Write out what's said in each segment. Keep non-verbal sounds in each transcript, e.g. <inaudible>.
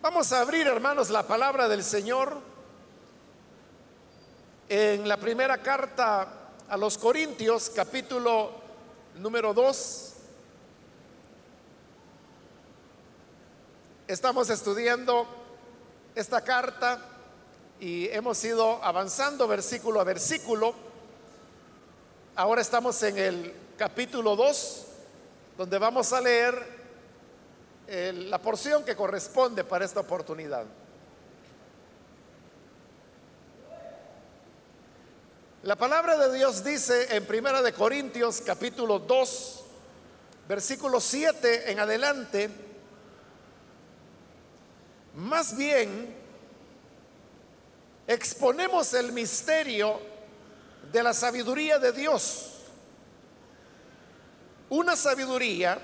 Vamos a abrir, hermanos, la palabra del Señor en la primera carta a los Corintios, capítulo número 2. Estamos estudiando esta carta y hemos ido avanzando versículo a versículo. Ahora estamos en el capítulo 2, donde vamos a leer la porción que corresponde para esta oportunidad. La palabra de Dios dice en Primera de Corintios capítulo 2, versículo 7 en adelante, más bien exponemos el misterio de la sabiduría de Dios. Una sabiduría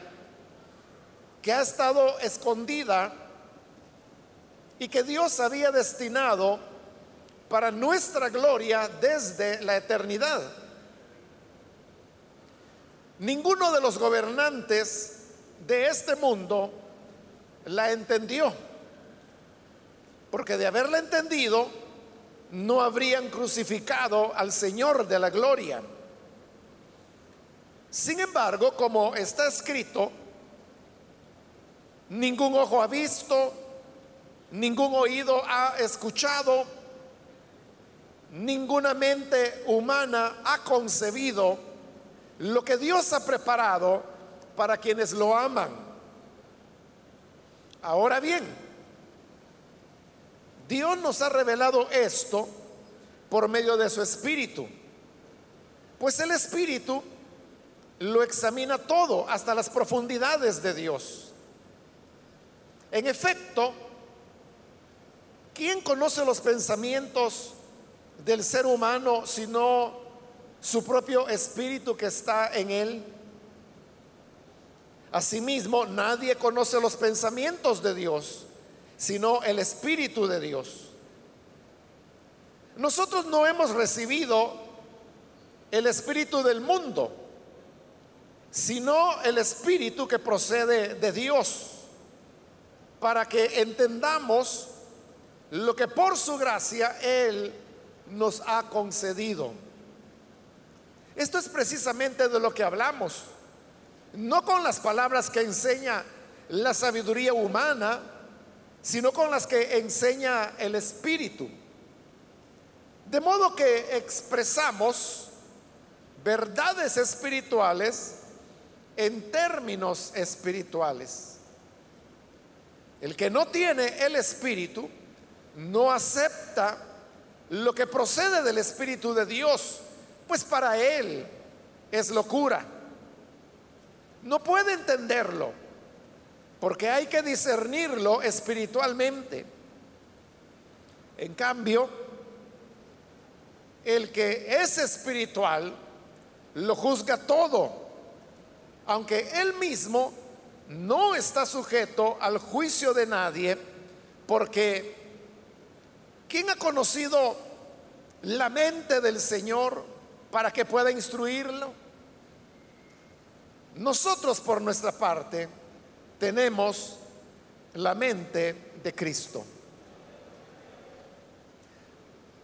que ha estado escondida y que Dios había destinado para nuestra gloria desde la eternidad. Ninguno de los gobernantes de este mundo la entendió, porque de haberla entendido, no habrían crucificado al Señor de la gloria. Sin embargo, como está escrito, Ningún ojo ha visto, ningún oído ha escuchado, ninguna mente humana ha concebido lo que Dios ha preparado para quienes lo aman. Ahora bien, Dios nos ha revelado esto por medio de su Espíritu, pues el Espíritu lo examina todo hasta las profundidades de Dios. En efecto, ¿quién conoce los pensamientos del ser humano sino su propio espíritu que está en él? Asimismo, nadie conoce los pensamientos de Dios, sino el Espíritu de Dios. Nosotros no hemos recibido el Espíritu del mundo, sino el Espíritu que procede de Dios para que entendamos lo que por su gracia Él nos ha concedido. Esto es precisamente de lo que hablamos, no con las palabras que enseña la sabiduría humana, sino con las que enseña el Espíritu. De modo que expresamos verdades espirituales en términos espirituales. El que no tiene el Espíritu no acepta lo que procede del Espíritu de Dios, pues para él es locura. No puede entenderlo, porque hay que discernirlo espiritualmente. En cambio, el que es espiritual lo juzga todo, aunque él mismo no está sujeto al juicio de nadie, porque ¿quién ha conocido la mente del Señor para que pueda instruirlo? Nosotros por nuestra parte tenemos la mente de Cristo.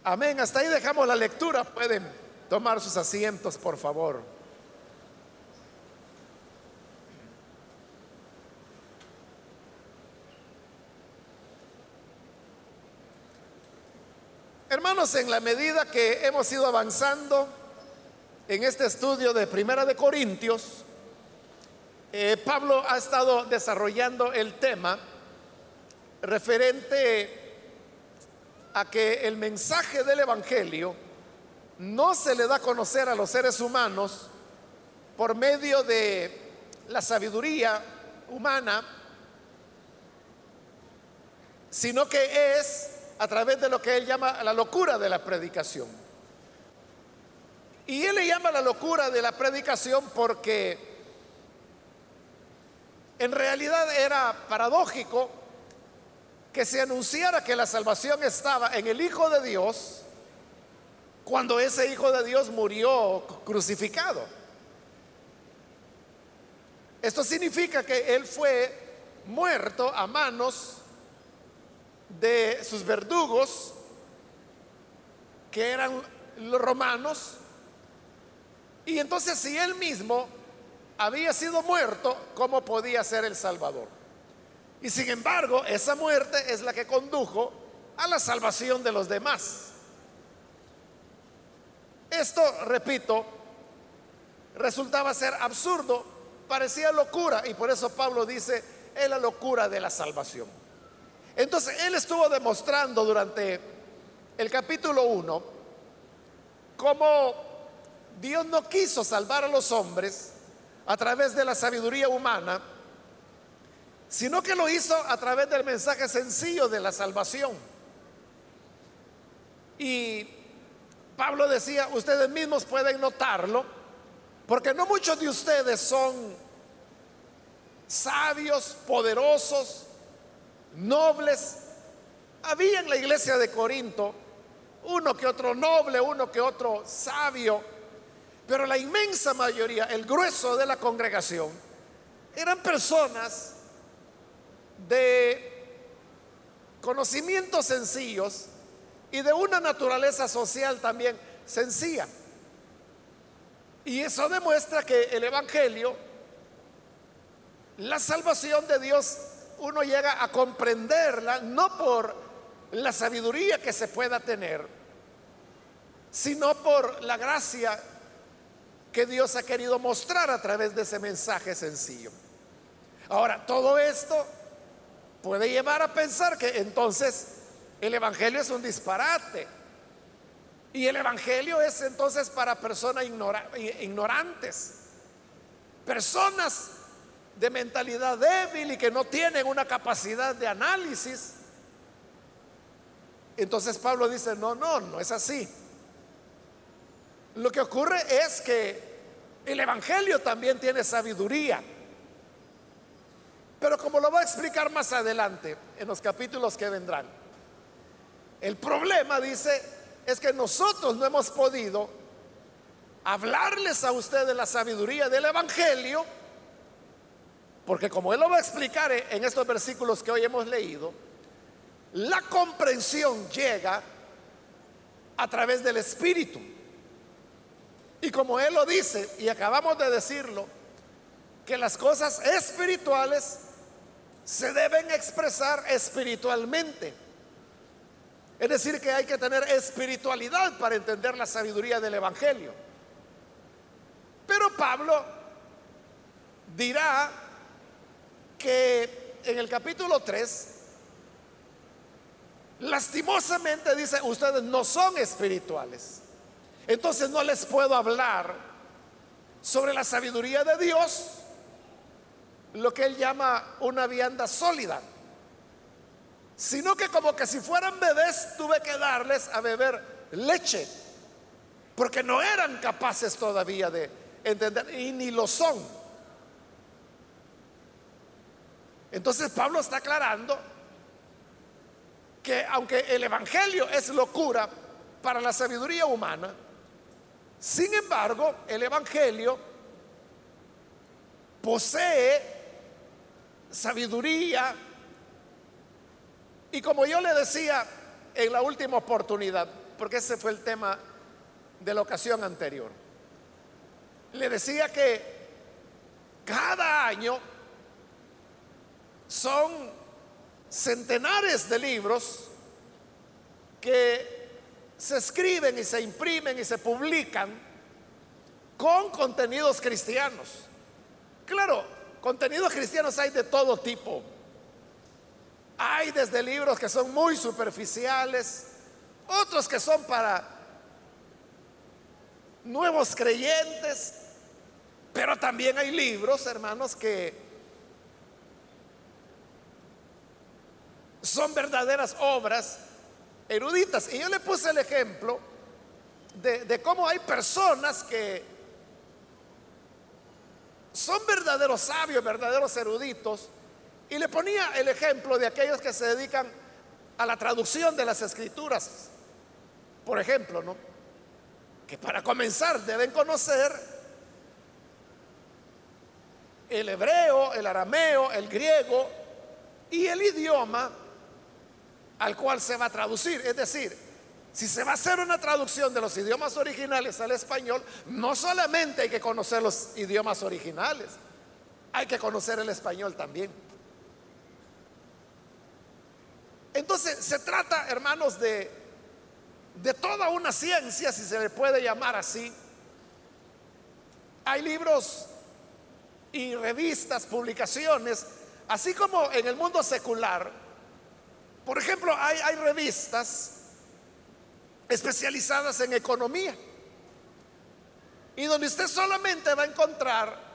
Amén. Hasta ahí dejamos la lectura. Pueden tomar sus asientos, por favor. Hermanos, en la medida que hemos ido avanzando en este estudio de Primera de Corintios, eh, Pablo ha estado desarrollando el tema referente a que el mensaje del Evangelio no se le da a conocer a los seres humanos por medio de la sabiduría humana, sino que es a través de lo que él llama la locura de la predicación. Y él le llama la locura de la predicación porque en realidad era paradójico que se anunciara que la salvación estaba en el Hijo de Dios cuando ese Hijo de Dios murió crucificado. Esto significa que Él fue muerto a manos de sus verdugos, que eran los romanos, y entonces si él mismo había sido muerto, ¿cómo podía ser el Salvador? Y sin embargo, esa muerte es la que condujo a la salvación de los demás. Esto, repito, resultaba ser absurdo, parecía locura, y por eso Pablo dice, es la locura de la salvación. Entonces, él estuvo demostrando durante el capítulo 1 cómo Dios no quiso salvar a los hombres a través de la sabiduría humana, sino que lo hizo a través del mensaje sencillo de la salvación. Y Pablo decía, ustedes mismos pueden notarlo, porque no muchos de ustedes son sabios, poderosos, nobles. Había en la iglesia de Corinto uno que otro noble, uno que otro sabio, pero la inmensa mayoría, el grueso de la congregación, eran personas de conocimientos sencillos y de una naturaleza social también sencilla. Y eso demuestra que el Evangelio, la salvación de Dios, uno llega a comprenderla no por la sabiduría que se pueda tener, sino por la gracia que Dios ha querido mostrar a través de ese mensaje sencillo. Ahora, todo esto puede llevar a pensar que entonces el Evangelio es un disparate. Y el Evangelio es entonces para personas ignorantes, personas de mentalidad débil y que no tienen una capacidad de análisis. Entonces Pablo dice, no, no, no es así. Lo que ocurre es que el Evangelio también tiene sabiduría. Pero como lo va a explicar más adelante en los capítulos que vendrán, el problema, dice, es que nosotros no hemos podido hablarles a ustedes la sabiduría del Evangelio, porque como él lo va a explicar en estos versículos que hoy hemos leído, la comprensión llega a través del Espíritu. Y como Él lo dice, y acabamos de decirlo, que las cosas espirituales se deben expresar espiritualmente. Es decir, que hay que tener espiritualidad para entender la sabiduría del Evangelio. Pero Pablo dirá que en el capítulo 3, lastimosamente dice, ustedes no son espirituales. Entonces no les puedo hablar sobre la sabiduría de Dios, lo que él llama una vianda sólida, sino que como que si fueran bebés tuve que darles a beber leche, porque no eran capaces todavía de entender y ni lo son. Entonces Pablo está aclarando que aunque el Evangelio es locura para la sabiduría humana, sin embargo, el Evangelio posee sabiduría. Y como yo le decía en la última oportunidad, porque ese fue el tema de la ocasión anterior, le decía que cada año son centenares de libros que se escriben y se imprimen y se publican con contenidos cristianos. Claro, contenidos cristianos hay de todo tipo. Hay desde libros que son muy superficiales, otros que son para nuevos creyentes, pero también hay libros, hermanos, que son verdaderas obras eruditas. Y yo le puse el ejemplo de, cómo hay personas que son verdaderos sabios, verdaderos eruditos. Y le ponía el ejemplo de aquellos que se dedican a la traducción de las escrituras. Por ejemplo, ¿no? Que para comenzar deben conocer el hebreo, el arameo, el griego y el idioma al cual se va a traducir. Es decir, si se va a hacer una traducción de los idiomas originales al español, no solamente hay que conocer los idiomas originales, hay que conocer el español también. Entonces se trata, hermanos, de, de toda una ciencia, si se le puede llamar así. Hay libros y revistas, publicaciones, así como en el mundo secular. Por ejemplo, hay, revistas especializadas en economía y donde usted solamente va a encontrar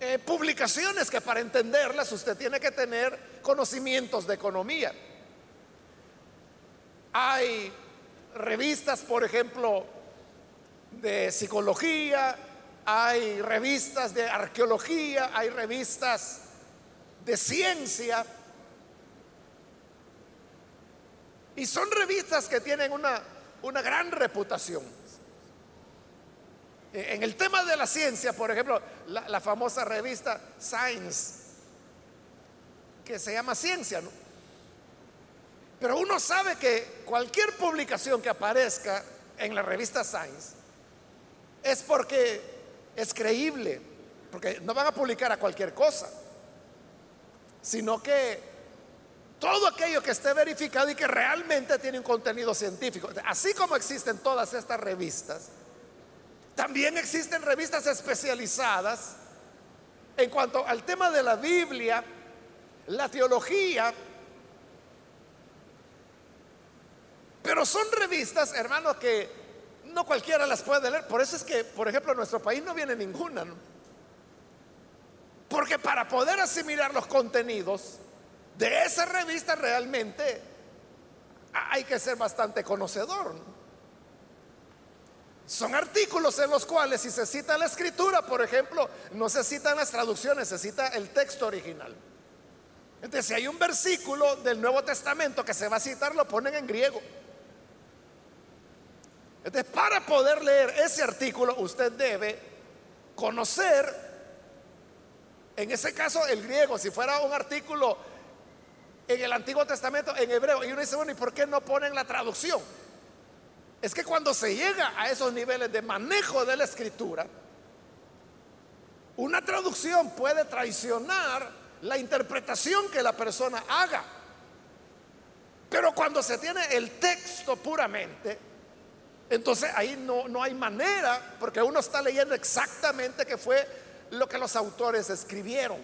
eh, publicaciones que para entenderlas usted tiene que tener conocimientos de economía. Hay revistas, por ejemplo, de psicología, hay revistas de arqueología, hay revistas de ciencia. Y son revistas que tienen una, una gran reputación. En el tema de la ciencia, por ejemplo, la, la famosa revista Science, que se llama Ciencia, ¿no? Pero uno sabe que cualquier publicación que aparezca en la revista Science es porque es creíble, porque no van a publicar a cualquier cosa, sino que todo aquello que esté verificado y que realmente tiene un contenido científico, así como existen todas estas revistas, también existen revistas especializadas en cuanto al tema de la Biblia, la teología, pero son revistas, hermanos, que no cualquiera las puede leer. Por eso es que, por ejemplo, en nuestro país no viene ninguna. Porque para poder asimilar los contenidos de esa revista realmente hay que ser bastante conocedor. Son artículos en los cuales si se cita la escritura, por ejemplo, no se citan las traducciones, se cita el texto original. Entonces, si hay un versículo del Nuevo Testamento que se va a citar, lo ponen en griego. Entonces, para poder leer ese artículo, usted debe conocer, en ese caso, el griego. Si fuera un artículo en el Antiguo Testamento, en hebreo, y uno dice, bueno, ¿y por qué no ponen la traducción? Es que cuando se llega a esos niveles de manejo de la escritura, una traducción puede traicionar la interpretación que la persona haga. Pero cuando se tiene el texto puramente, entonces ahí no, no hay manera, porque uno está leyendo exactamente qué fue lo que los autores escribieron.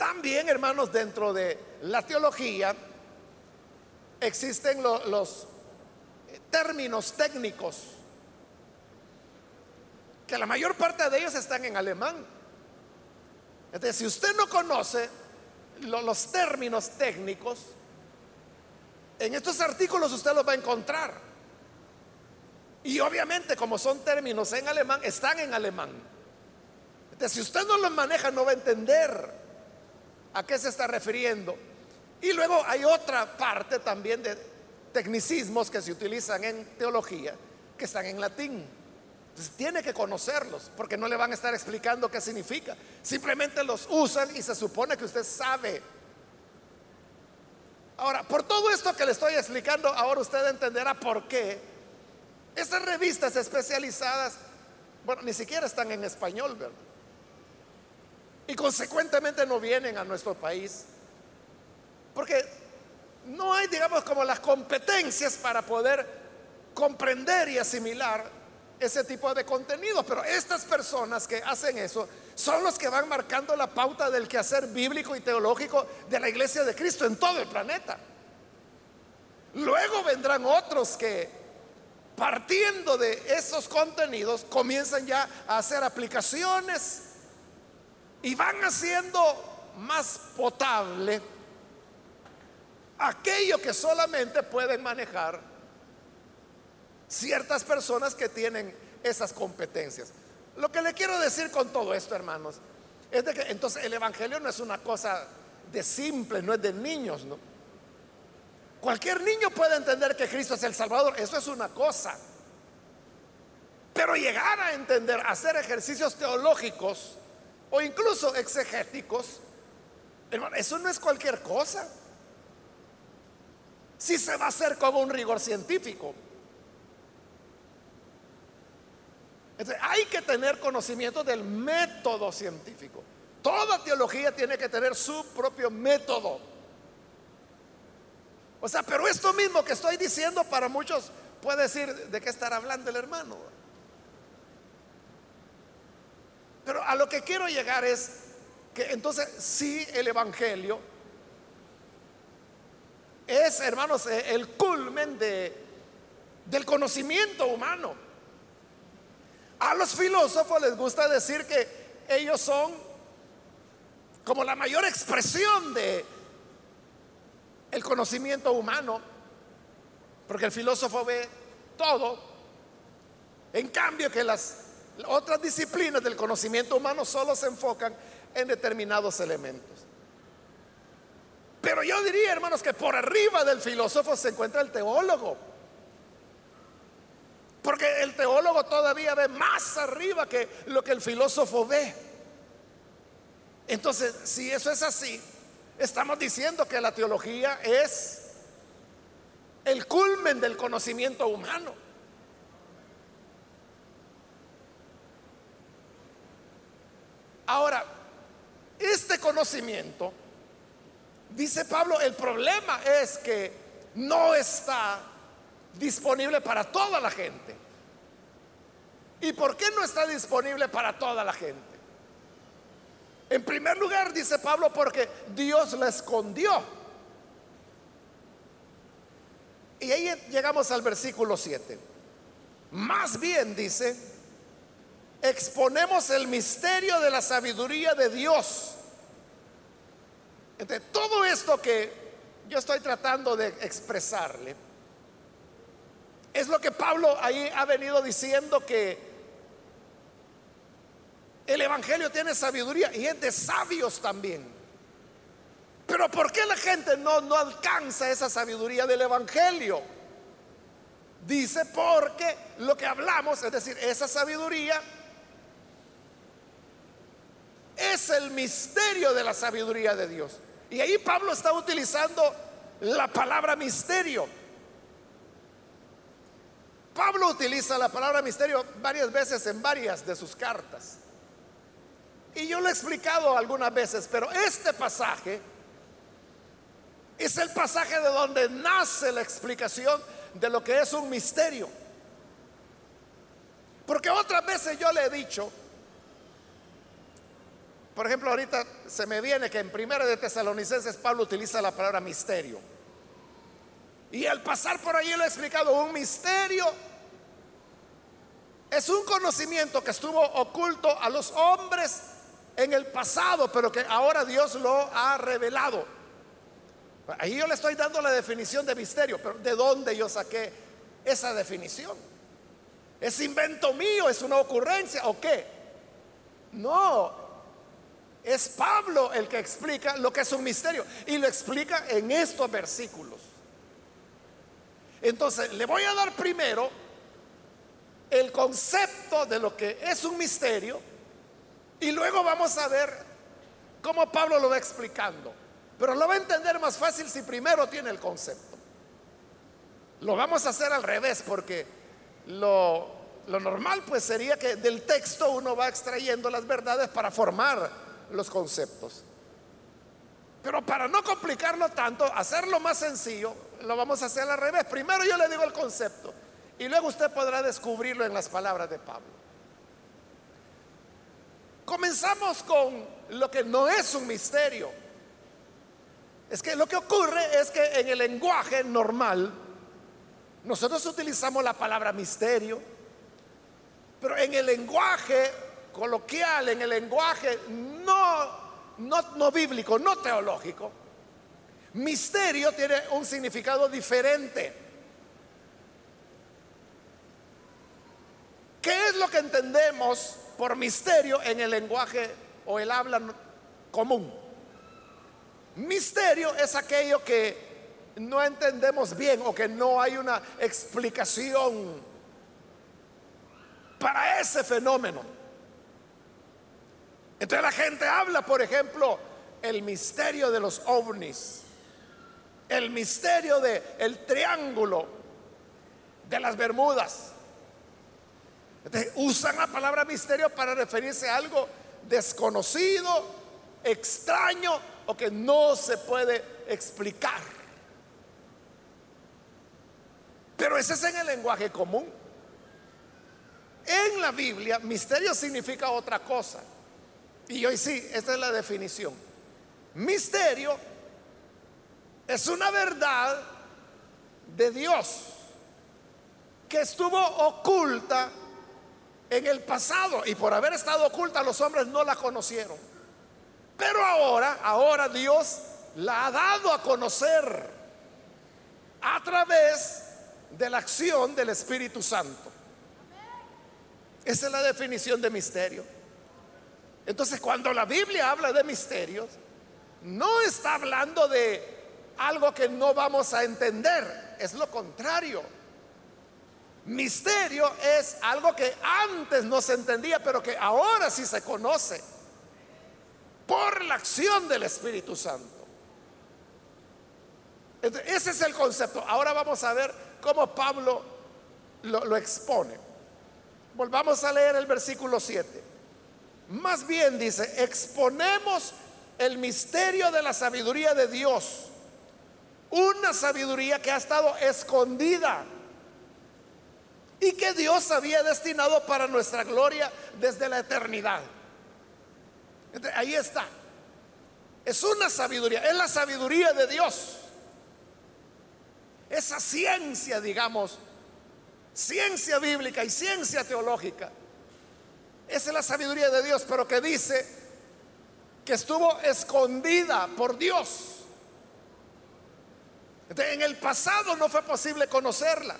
También, hermanos, dentro de la teología existen los términos técnicos, que la mayor parte de ellos están en alemán. Entonces, si usted no conoce los términos técnicos, en estos artículos usted los va a encontrar. Y obviamente como son términos en alemán, están en alemán. Si usted no los maneja, no va a entender a qué se está refiriendo. Y luego hay otra parte también de tecnicismos que se utilizan en teología, que están en latín. Entonces tiene que conocerlos, porque no le van a estar explicando qué significa. Simplemente los usan y se supone que usted sabe Ahora, por todo esto que le estoy explicando, ahora usted entenderá por qué estas revistas especializadas, bueno, ni siquiera están en español, ¿verdad? Y consecuentemente no vienen a nuestro país. Porque no hay, digamos, como las competencias para poder comprender y asimilar ese tipo de contenido. Pero estas personas que hacen eso son los que van marcando la pauta del quehacer bíblico y teológico de la iglesia de Cristo en todo el planeta. Luego vendrán otros que, partiendo de esos contenidos, comienzan ya a hacer aplicaciones y van haciendo más potable aquello que solamente pueden manejar ciertas personas que tienen esas competencias. Lo que le quiero decir con todo esto, hermanos, es de que entonces el Evangelio no es una cosa de simple, no es de niños, ¿no? Cualquier niño puede entender que Cristo es el Salvador, eso es una cosa. Pero llegar a entender, hacer ejercicios teológicos o incluso exegéticos, hermano, eso no es cualquier cosa. si se va a hacer con un rigor científico. hay que tener conocimiento del método científico. Toda teología tiene que tener su propio método. O sea, pero esto mismo que estoy diciendo para muchos puede decir de qué estar hablando el hermano. Pero a lo que quiero llegar es que entonces sí el Evangelio es, hermanos, eh, el culmen de, del conocimiento humano. A los filósofos les gusta decir que ellos son como la mayor expresión de el conocimiento humano, porque el filósofo ve todo. En cambio que las otras disciplinas del conocimiento humano solo se enfocan en determinados elementos. Pero yo diría, hermanos, que por arriba del filósofo se encuentra el teólogo. Porque el teólogo todavía ve más arriba que lo que el filósofo ve. Entonces, si eso es así, estamos diciendo que la teología es el culmen del conocimiento humano. Ahora, este conocimiento, dice Pablo, el problema es que no está disponible para toda la gente. ¿Y por qué no está disponible para toda la gente? En primer lugar, dice Pablo, porque Dios la escondió. Y ahí llegamos al versículo 7. Más bien dice, exponemos el misterio de la sabiduría de Dios. Entre todo esto que yo estoy tratando de expresarle, es lo que Pablo ahí ha venido diciendo que el Evangelio tiene sabiduría y es de sabios también. Pero ¿por qué la gente no, no alcanza esa sabiduría del Evangelio? Dice porque lo que hablamos, es decir, esa sabiduría es el misterio de la sabiduría de Dios. Y ahí Pablo está utilizando la palabra misterio. Pablo utiliza la palabra misterio varias veces en varias de sus cartas. Y yo lo he explicado algunas veces, pero este pasaje es el pasaje de donde nace la explicación de lo que es un misterio. Porque otras veces yo le he dicho, por ejemplo, ahorita se me viene que en Primera de Tesalonicenses Pablo utiliza la palabra misterio. Y al pasar por allí lo he explicado, un misterio es un conocimiento que estuvo oculto a los hombres en el pasado, pero que ahora Dios lo ha revelado. Ahí yo le estoy dando la definición de misterio, pero ¿de dónde yo saqué esa definición? ¿Es invento mío? ¿Es una ocurrencia o qué? No, es Pablo el que explica lo que es un misterio y lo explica en estos versículos. Entonces, le voy a dar primero el concepto de lo que es un misterio y luego vamos a ver cómo Pablo lo va explicando. Pero lo va a entender más fácil si primero tiene el concepto. Lo vamos a hacer al revés porque lo, normal pues sería que del texto uno va extrayendo las verdades para formar los conceptos. Pero para no complicarlo tanto, hacerlo más sencillo, lo vamos a hacer al revés. Primero yo le digo el concepto y luego usted podrá descubrirlo en las palabras de Pablo. Comenzamos con lo que no es un misterio. Es que lo que ocurre es que en el lenguaje normal nosotros utilizamos la palabra misterio, pero en el lenguaje coloquial, en el lenguaje no, no, no bíblico, no teológico, misterio tiene un significado diferente. ¿Qué es lo que entendemos por misterio en el lenguaje o el habla común? Misterio es aquello que no entendemos bien o que no hay una explicación para ese fenómeno. Entonces la gente habla, por ejemplo, el misterio de los ovnis. el misterio del el triángulo de las Bermudas. usan la palabra misterio para referirse a algo desconocido, extraño o que no se puede explicar. Pero ese es en el lenguaje común. En la Biblia, misterio significa otra cosa. Y hoy sí, esta es la definición. Misterio es una verdad de Dios que estuvo oculta en el pasado y por haber estado oculta los hombres no la conocieron. Pero ahora, ahora Dios la ha dado a conocer a través de la acción del Espíritu Santo. Esa es la definición de misterio. Entonces, cuando la Biblia habla de misterios, no está hablando de algo que no vamos a entender, es lo contrario. Misterio es algo que antes no se entendía, pero que ahora sí se conoce por la acción del Espíritu Santo. ese es el concepto. Ahora vamos a ver cómo Pablo lo, lo expone. Volvamos a leer el versículo 7. Más bien dice, exponemos el misterio de la sabiduría de Dios. Una sabiduría que ha estado escondida y que Dios había destinado para nuestra gloria desde la eternidad. ahí está. Es una sabiduría, es la sabiduría de Dios. Esa ciencia, digamos, ciencia bíblica y ciencia teológica. Esa es la sabiduría de Dios, pero que dice que estuvo escondida por Dios. en el pasado no fue posible conocerla.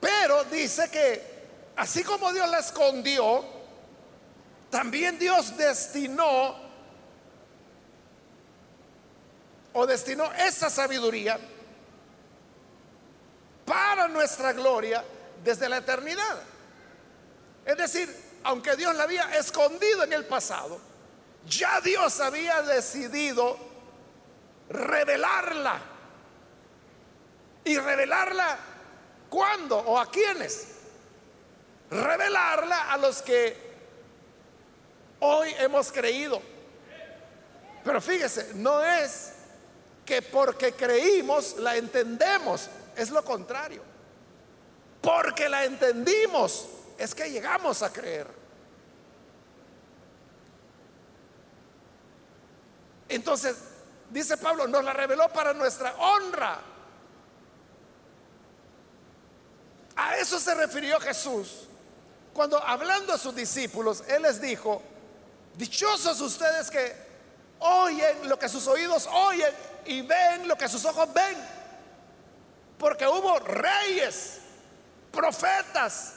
Pero dice que así como Dios la escondió, también Dios destinó o destinó esa sabiduría para nuestra gloria desde la eternidad. Es decir, aunque Dios la había escondido en el pasado, ya Dios había decidido revelarla. ¿Y revelarla cuándo o a quiénes? Revelarla a los que hoy hemos creído. Pero fíjese, no es que porque creímos la entendemos. Es lo contrario. Porque la entendimos, es que llegamos a creer. Entonces, dice Pablo, nos la reveló para nuestra honra. A eso se refirió Jesús cuando hablando a sus discípulos, Él les dijo, dichosos ustedes que oyen lo que sus oídos oyen y ven lo que sus ojos ven. Porque hubo reyes, profetas,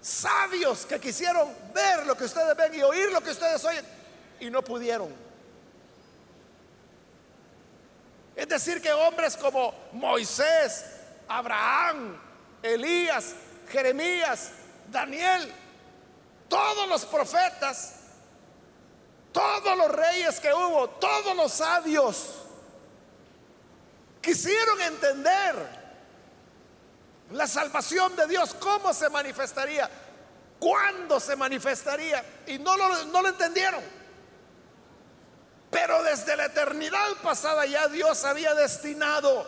sabios que quisieron ver lo que ustedes ven y oír lo que ustedes oyen y no pudieron. Es decir, que hombres como Moisés, Abraham, Elías, Jeremías, Daniel, todos los profetas, todos los reyes que hubo, todos los sabios, quisieron entender la salvación de Dios, ¿cómo se manifestaría? ¿Cuándo se manifestaría? Y no lo, no lo entendieron. Pero desde la eternidad pasada ya Dios había destinado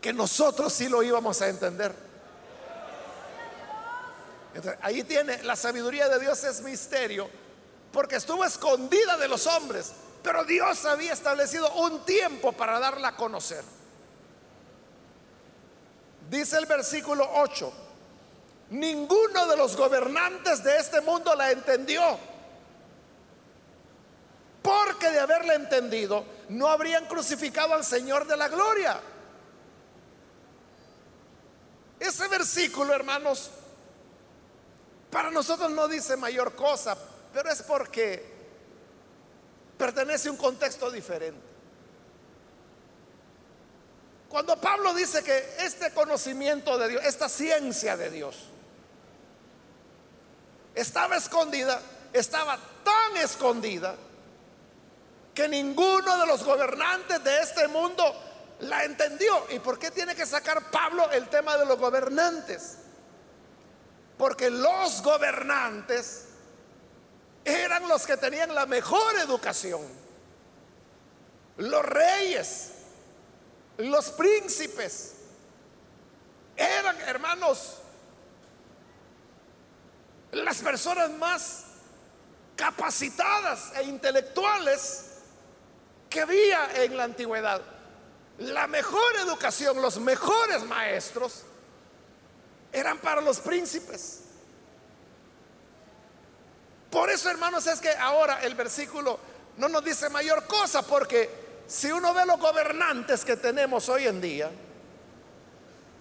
que nosotros sí lo íbamos a entender. ahí tiene, la sabiduría de Dios es misterio, porque estuvo escondida de los hombres, pero Dios había establecido un tiempo para darla a conocer. Dice el versículo 8, ninguno de los gobernantes de este mundo la entendió. Porque de haberla entendido, no habrían crucificado al Señor de la gloria. Ese versículo, hermanos, para nosotros no dice mayor cosa, pero es porque pertenece a un contexto diferente. Cuando Pablo dice que este conocimiento de Dios, esta ciencia de Dios, estaba escondida, estaba tan escondida que ninguno de los gobernantes de este mundo la entendió. ¿Y por qué tiene que sacar Pablo el tema de los gobernantes? Porque los gobernantes eran los que tenían la mejor educación. Los reyes, los príncipes, eran hermanos, las personas más capacitadas e intelectuales que había en la antigüedad. La mejor educación, los mejores maestros eran para los príncipes. Por eso, hermanos, es que ahora el versículo no nos dice mayor cosa, porque si uno ve los gobernantes que tenemos hoy en día,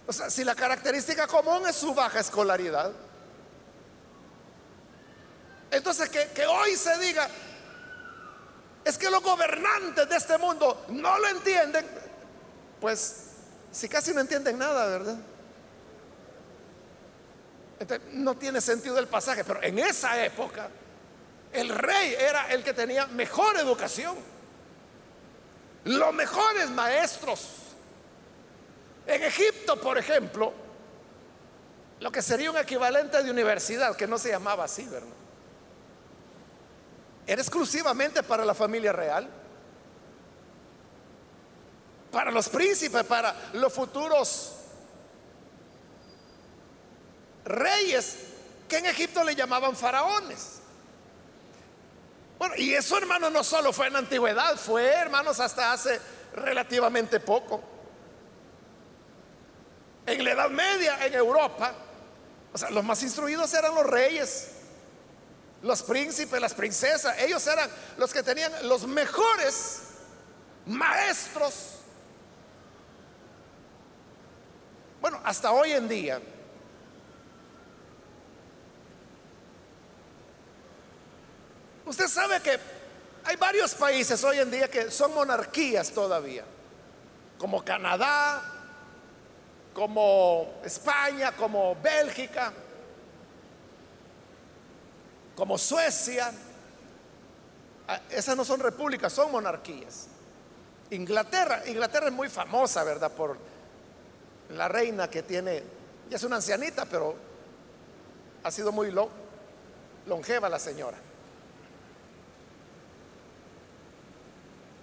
o sea, si la característica común es su baja escolaridad, entonces que, que hoy se diga, es que los gobernantes de este mundo no lo entienden, pues si casi no entienden nada, ¿verdad? no tiene sentido el pasaje, pero en esa época el rey era el que tenía mejor educación, los mejores maestros. En Egipto, por ejemplo, lo que sería un equivalente de universidad, que no se llamaba así, ¿verdad? Era exclusivamente para la familia real, para los príncipes, para los futuros reyes que en Egipto le llamaban faraones. Bueno, y eso hermanos no solo fue en la antigüedad, fue hermanos hasta hace relativamente poco. En la Edad Media, en Europa, o sea, los más instruidos eran los reyes, los príncipes, las princesas. Ellos eran los que tenían los mejores maestros. Bueno, hasta hoy en día Usted sabe que hay varios países hoy en día que son monarquías todavía, como Canadá, como España, como Bélgica, como Suecia. Ah, esas no son repúblicas, son monarquías. Inglaterra, Inglaterra es muy famosa, ¿verdad? Por la reina que tiene, ya es una ancianita, pero ha sido muy longeva la señora.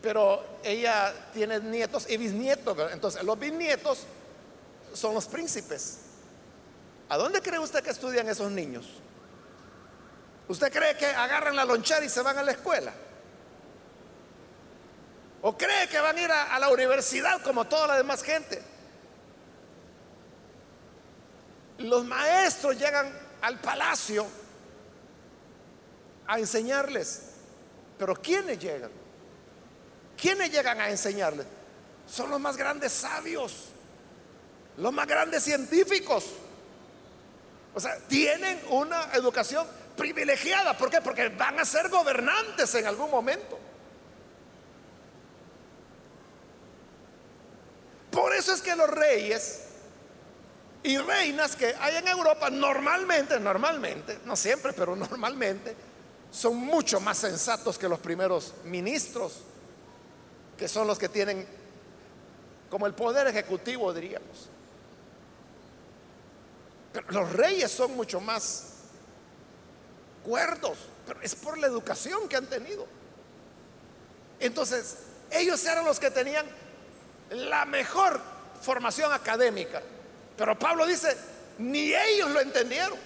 Pero ella tiene nietos y bisnietos. Entonces, los bisnietos son los príncipes. ¿A dónde cree usted que estudian esos niños? ¿Usted cree que agarran la lonchera y se van a la escuela? ¿O cree que van a ir a, a la universidad como toda la demás gente? Los maestros llegan al palacio a enseñarles. Pero ¿quiénes llegan? ¿Quiénes llegan a enseñarles? Son los más grandes sabios, los más grandes científicos. O sea, tienen una educación privilegiada. ¿Por qué? Porque van a ser gobernantes en algún momento. Por eso es que los reyes y reinas que hay en Europa normalmente, normalmente, no siempre, pero normalmente, son mucho más sensatos que los primeros ministros que son los que tienen como el poder ejecutivo, diríamos. Pero los reyes son mucho más cuerdos, pero es por la educación que han tenido. Entonces, ellos eran los que tenían la mejor formación académica. Pero Pablo dice, ni ellos lo entendieron.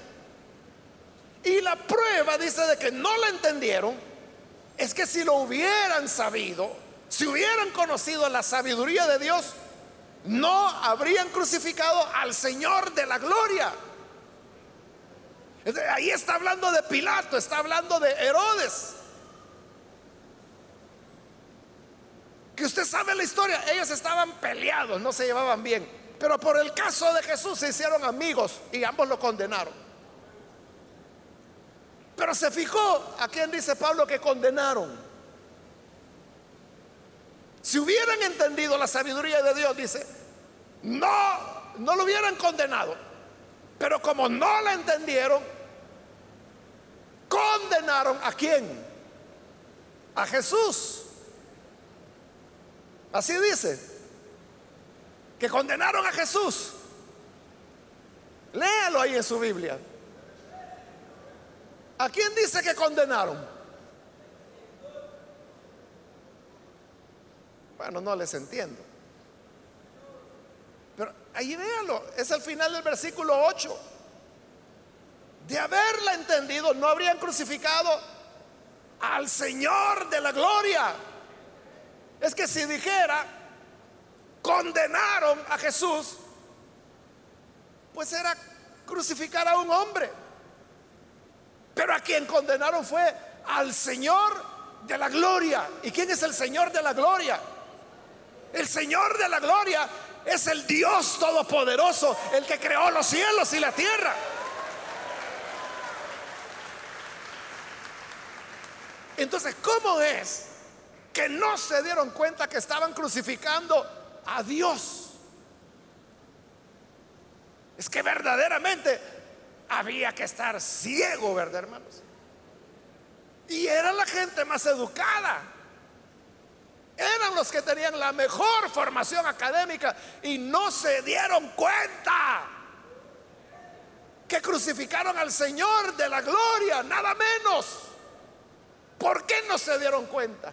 Y la prueba dice de que no lo entendieron es que si lo hubieran sabido, si hubieran conocido la sabiduría de Dios, no habrían crucificado al Señor de la gloria. Ahí está hablando de Pilato, está hablando de Herodes. Que usted sabe la historia, ellos estaban peleados, no se llevaban bien. Pero por el caso de Jesús se hicieron amigos y ambos lo condenaron. Pero se fijó a quién dice Pablo que condenaron. Si hubieran entendido la sabiduría de Dios, dice, no, no lo hubieran condenado. Pero como no la entendieron, condenaron a quién? A Jesús. Así dice, que condenaron a Jesús. Léalo ahí en su Biblia. ¿A quién dice que condenaron? Bueno, no les entiendo. Pero ahí véanlo, es el final del versículo 8. De haberla entendido, no habrían crucificado al Señor de la gloria. Es que si dijera, condenaron a Jesús, pues era crucificar a un hombre. Pero a quien condenaron fue al Señor de la gloria. ¿Y quién es el Señor de la gloria? El Señor de la gloria es el Dios todopoderoso, el que creó los cielos y la tierra. Entonces, ¿cómo es que no se dieron cuenta que estaban crucificando a Dios? Es que verdaderamente había que estar ciego, ¿verdad, hermanos? Y era la gente más educada. Eran los que tenían la mejor formación académica y no se dieron cuenta que crucificaron al Señor de la gloria, nada menos. ¿Por qué no se dieron cuenta?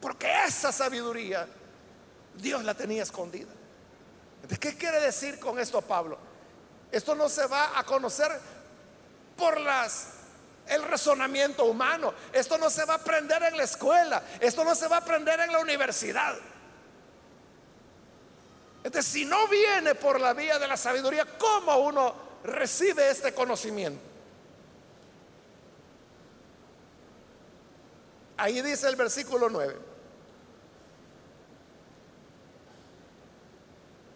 Porque esa sabiduría Dios la tenía escondida. ¿Qué quiere decir con esto Pablo? Esto no se va a conocer por las el razonamiento humano. Esto no se va a aprender en la escuela. Esto no se va a aprender en la universidad. Entonces, si no viene por la vía de la sabiduría, ¿cómo uno recibe este conocimiento? Ahí dice el versículo 9.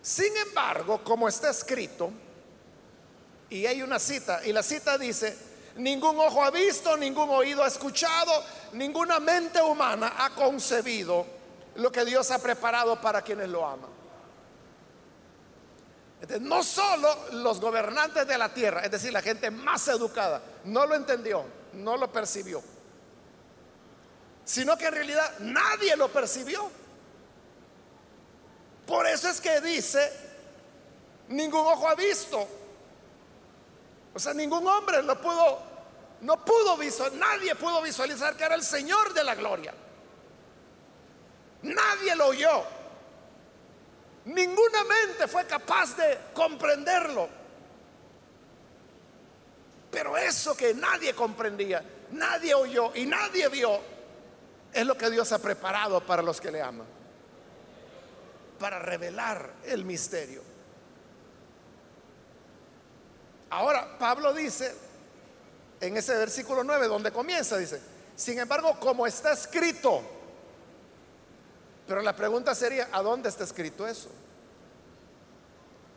Sin embargo, como está escrito, y hay una cita, y la cita dice, ningún ojo ha visto, ningún oído ha escuchado, ninguna mente humana ha concebido lo que Dios ha preparado para quienes lo aman. No solo los gobernantes de la tierra, es decir, la gente más educada, no lo entendió, no lo percibió, sino que en realidad nadie lo percibió. Por eso es que dice, ningún ojo ha visto, o sea, ningún hombre lo pudo, no pudo visualizar, nadie pudo visualizar que era el Señor de la gloria. Nadie lo oyó. Ninguna mente fue capaz de comprenderlo. Pero eso que nadie comprendía, nadie oyó y nadie vio, es lo que Dios ha preparado para los que le aman. Para revelar el misterio. Ahora, Pablo dice, en ese versículo 9, donde comienza, dice, sin embargo, como está escrito, pero la pregunta sería, ¿a dónde está escrito eso?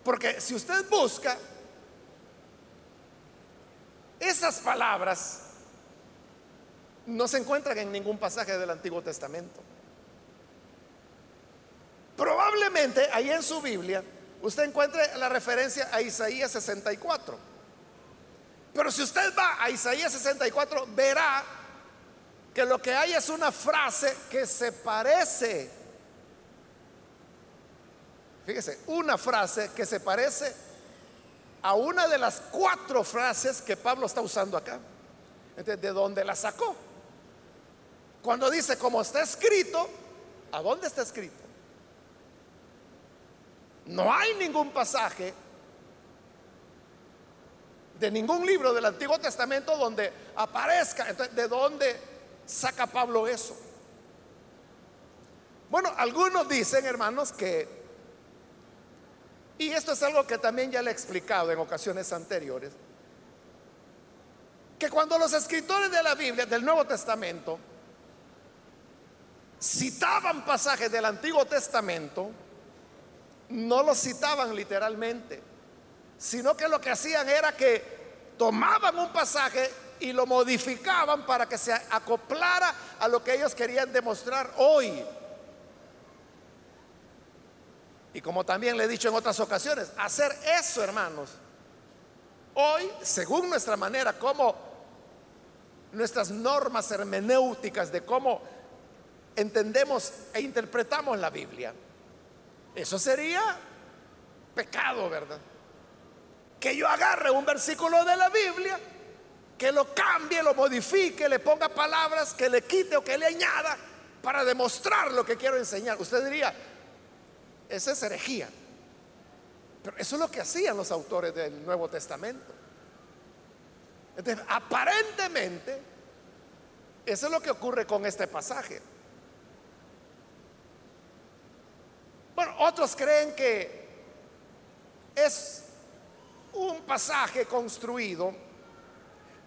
Porque si usted busca esas palabras, no se encuentran en ningún pasaje del Antiguo Testamento. Probablemente ahí en su Biblia usted encuentre la referencia a Isaías 64. Pero si usted va a Isaías 64, verá que lo que hay es una frase que se parece. Fíjese, una frase que se parece a una de las cuatro frases que Pablo está usando acá. Entonces, ¿de dónde la sacó? Cuando dice, como está escrito, ¿a dónde está escrito? No hay ningún pasaje de ningún libro del Antiguo Testamento donde aparezca. ¿de dónde saca Pablo eso? Bueno, algunos dicen, hermanos, que, y esto es algo que también ya le he explicado en ocasiones anteriores, que cuando los escritores de la Biblia, del Nuevo Testamento, citaban pasajes del Antiguo Testamento, no lo citaban literalmente, sino que lo que hacían era que tomaban un pasaje y lo modificaban para que se acoplara a lo que ellos querían demostrar hoy. Y como también le he dicho en otras ocasiones, hacer eso, hermanos, hoy, según nuestra manera, como nuestras normas hermenéuticas de cómo entendemos e interpretamos la Biblia. Eso sería pecado, ¿verdad? Que yo agarre un versículo de la Biblia, que lo cambie, lo modifique, le ponga palabras, que le quite o que le añada para demostrar lo que quiero enseñar. Usted diría, esa es herejía. Pero eso es lo que hacían los autores del Nuevo Testamento. Entonces, aparentemente, eso es lo que ocurre con este pasaje. Bueno, otros creen que es un pasaje construido,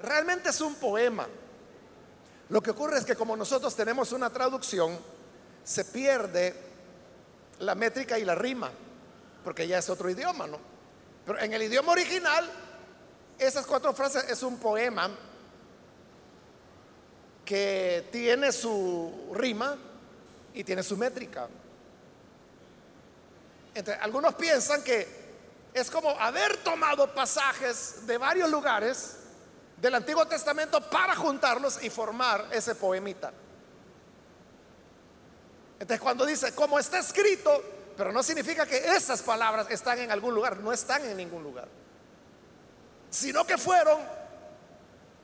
realmente es un poema. Lo que ocurre es que como nosotros tenemos una traducción, se pierde la métrica y la rima, porque ya es otro idioma, ¿no? Pero en el idioma original, esas cuatro frases es un poema que tiene su rima y tiene su métrica algunos piensan que es como haber tomado pasajes de varios lugares del Antiguo Testamento para juntarlos y formar ese poemita. Entonces cuando dice, como está escrito, pero no significa que esas palabras están en algún lugar, no están en ningún lugar, sino que fueron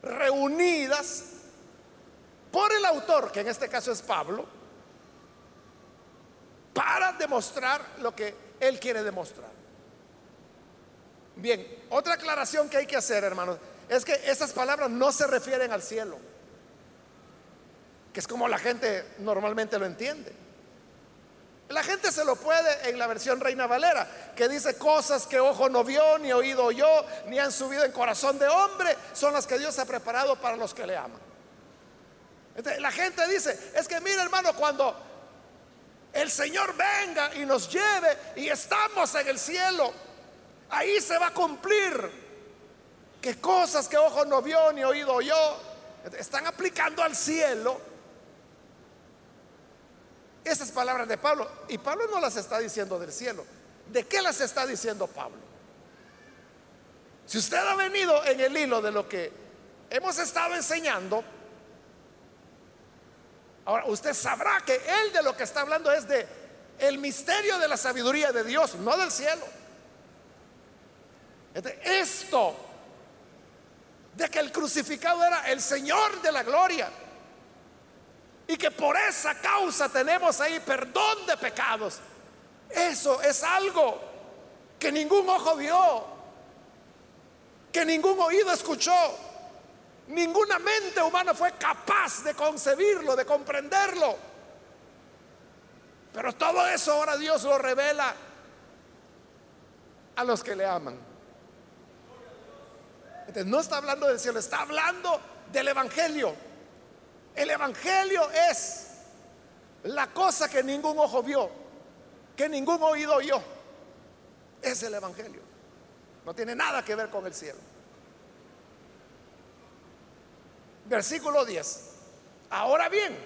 reunidas por el autor, que en este caso es Pablo, para demostrar lo que él quiere demostrar. Bien, otra aclaración que hay que hacer, hermanos, es que esas palabras no se refieren al cielo, que es como la gente normalmente lo entiende. La gente se lo puede en la versión Reina Valera, que dice cosas que ojo no vio, ni oído yo, ni han subido en corazón de hombre, son las que Dios ha preparado para los que le aman. la gente dice, es que mira hermano, cuando el Señor venga y nos lleve y estamos en el cielo. Ahí se va a cumplir que cosas que ojo no vio ni oído yo están aplicando al cielo. Esas palabras de Pablo. Y Pablo no las está diciendo del cielo. ¿De qué las está diciendo Pablo? Si usted ha venido en el hilo de lo que hemos estado enseñando, Ahora, usted sabrá que él de lo que está hablando es de el misterio de la sabiduría de Dios, no del cielo. Esto de que el crucificado era el Señor de la gloria y que por esa causa tenemos ahí perdón de pecados. Eso es algo que ningún ojo vio, que ningún oído escuchó, Ninguna mente humana fue capaz de concebirlo, de comprenderlo. Pero todo eso ahora Dios lo revela a los que le aman. No está hablando del cielo, está hablando del Evangelio. El Evangelio es la cosa que ningún ojo vio, que ningún oído oyó. Es el Evangelio. No tiene nada que ver con el cielo. Versículo 10. Ahora bien,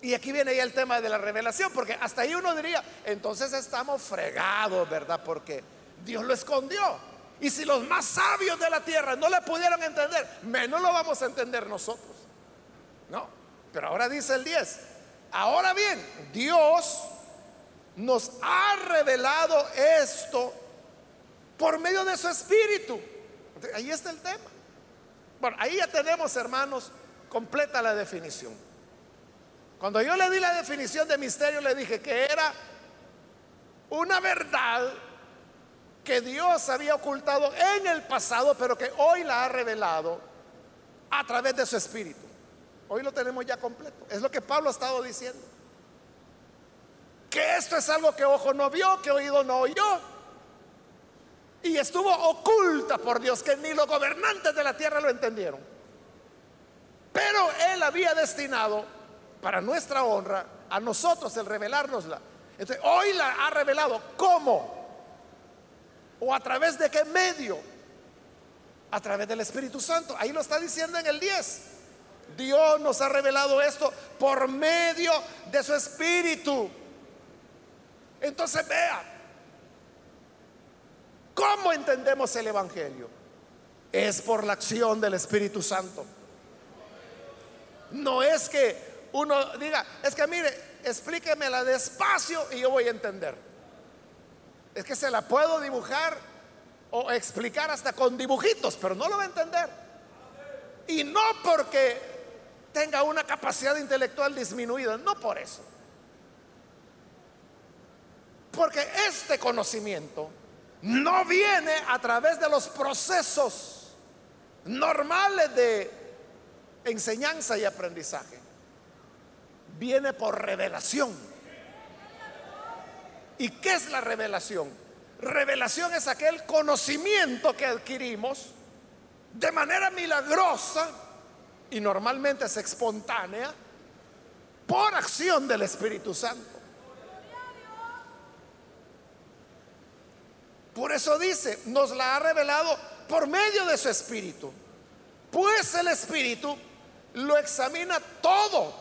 y aquí viene ya el tema de la revelación, porque hasta ahí uno diría, entonces estamos fregados, ¿verdad? Porque Dios lo escondió. Y si los más sabios de la tierra no le pudieron entender, menos lo vamos a entender nosotros. No, pero ahora dice el 10. Ahora bien, Dios nos ha revelado esto por medio de su espíritu. Ahí está el tema. Bueno, ahí ya tenemos, hermanos, completa la definición. Cuando yo le di la definición de misterio, le dije que era una verdad que Dios había ocultado en el pasado, pero que hoy la ha revelado a través de su espíritu. Hoy lo tenemos ya completo. Es lo que Pablo ha estado diciendo. Que esto es algo que ojo no vio, que oído no oyó, y estuvo oculta por Dios, que ni los gobernantes de la tierra lo entendieron. Pero Él había destinado para nuestra honra a nosotros el revelárnosla. Entonces, hoy la ha revelado. ¿Cómo? ¿O a través de qué medio? A través del Espíritu Santo. Ahí lo está diciendo en el 10. Dios nos ha revelado esto por medio de su Espíritu. Entonces vea, ¿Cómo entendemos el Evangelio? Es por la acción del Espíritu Santo. No es que uno diga, es que mire, explíquemela despacio y yo voy a entender. Es que se la puedo dibujar o explicar hasta con dibujitos, pero no lo va a entender. Y no porque tenga una capacidad intelectual disminuida, no por eso. Porque este conocimiento no viene a través de los procesos normales de enseñanza y aprendizaje. Viene por revelación. ¿Y qué es la revelación? Revelación es aquel conocimiento que adquirimos de manera milagrosa y normalmente es espontánea por acción del Espíritu Santo. Por eso dice, nos la ha revelado por medio de su Espíritu. Pues el Espíritu lo examina todo,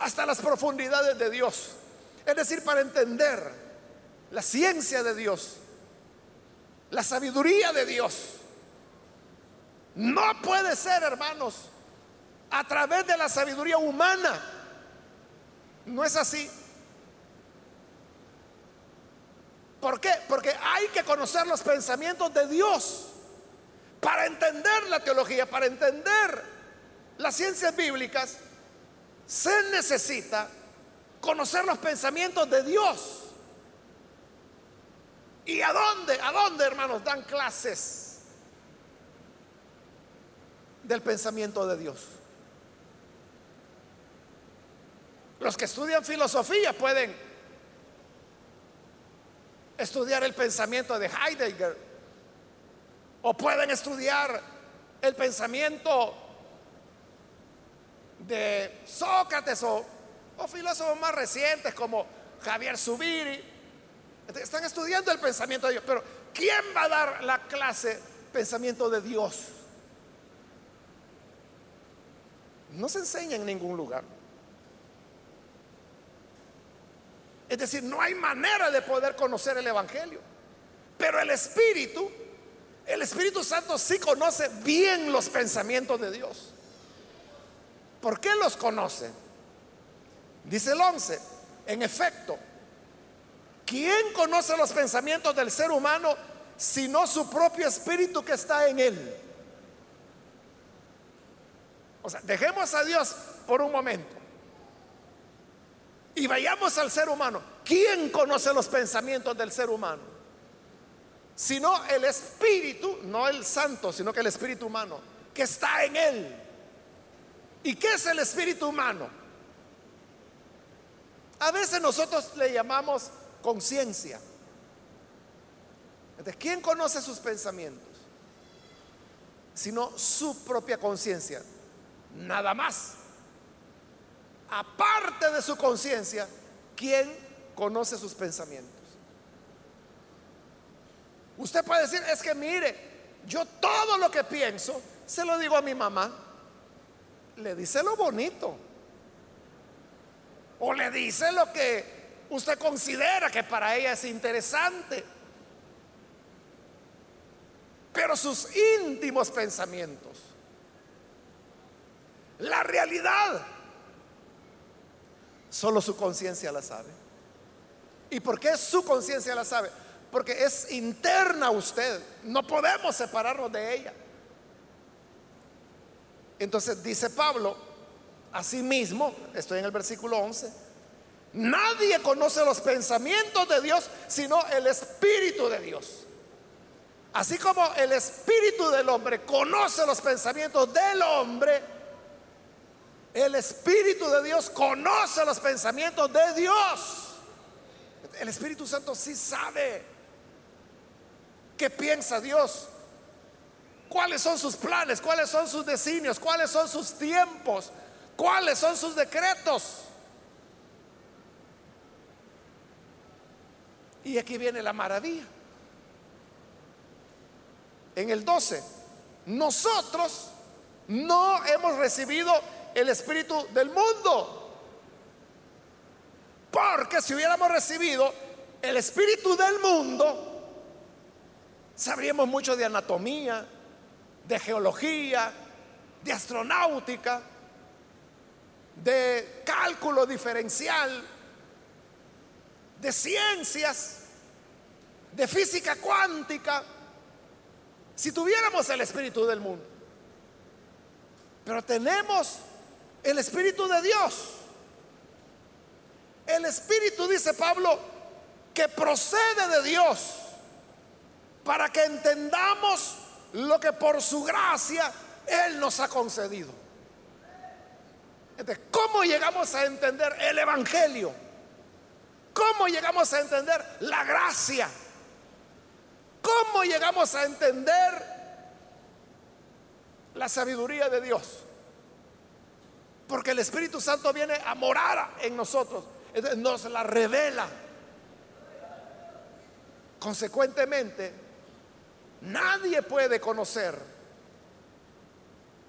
hasta las profundidades de Dios. Es decir, para entender la ciencia de Dios, la sabiduría de Dios. No puede ser, hermanos, a través de la sabiduría humana. No es así. ¿Por qué? Porque hay que conocer los pensamientos de Dios para entender la teología, para entender las ciencias bíblicas. Se necesita conocer los pensamientos de Dios. ¿Y a dónde? ¿A dónde, hermanos, dan clases del pensamiento de Dios? Los que estudian filosofía pueden estudiar el pensamiento de Heidegger o pueden estudiar el pensamiento de Sócrates o, filósofos más recientes como Javier Zubiri. Están estudiando el pensamiento de Dios, pero ¿quién va a dar la clase pensamiento de Dios? No se enseña en ningún lugar. Es decir, no hay manera de poder conocer el Evangelio. Pero el Espíritu, el Espíritu Santo sí conoce bien los pensamientos de Dios. ¿Por qué los conoce? Dice el 11, en efecto, ¿quién conoce los pensamientos del ser humano sino su propio espíritu que está en él? O sea, dejemos a Dios por un momento. Y vayamos al ser humano. ¿Quién conoce los pensamientos del ser humano? Sino el espíritu, no el santo, sino que el espíritu humano, que está en él. ¿Y qué es el espíritu humano? A veces nosotros le llamamos conciencia. ¿quién conoce sus pensamientos? Sino su propia conciencia. Nada más aparte de su conciencia, ¿quién conoce sus pensamientos? Usted puede decir, es que mire, yo todo lo que pienso se lo digo a mi mamá. Le dice lo bonito. O le dice lo que usted considera que para ella es interesante. Pero sus íntimos pensamientos, la realidad Solo su conciencia la sabe. ¿Y por qué su conciencia la sabe? Porque es interna a usted. No podemos separarnos de ella. Entonces dice Pablo, asimismo, estoy en el versículo 11, nadie conoce los pensamientos de Dios sino el Espíritu de Dios. Así como el Espíritu del hombre conoce los pensamientos del hombre, el Espíritu de Dios conoce los pensamientos de Dios. El Espíritu Santo sí sabe qué piensa Dios. ¿Cuáles son sus planes? ¿Cuáles son sus designios? ¿Cuáles son sus tiempos? ¿Cuáles son sus decretos? Y aquí viene la maravilla. En el 12, nosotros no hemos recibido el espíritu del mundo. Porque si hubiéramos recibido el espíritu del mundo, sabríamos mucho de anatomía, de geología, de astronáutica, de cálculo diferencial, de ciencias, de física cuántica, si tuviéramos el espíritu del mundo. Pero tenemos el espíritu de Dios. El espíritu, dice Pablo, que procede de Dios para que entendamos lo que por su gracia Él nos ha concedido. ¿Cómo llegamos a entender el Evangelio? ¿Cómo llegamos a entender la gracia? ¿Cómo llegamos a entender la sabiduría de Dios? Porque el Espíritu Santo viene a morar en nosotros, nos la revela. Consecuentemente, nadie puede conocer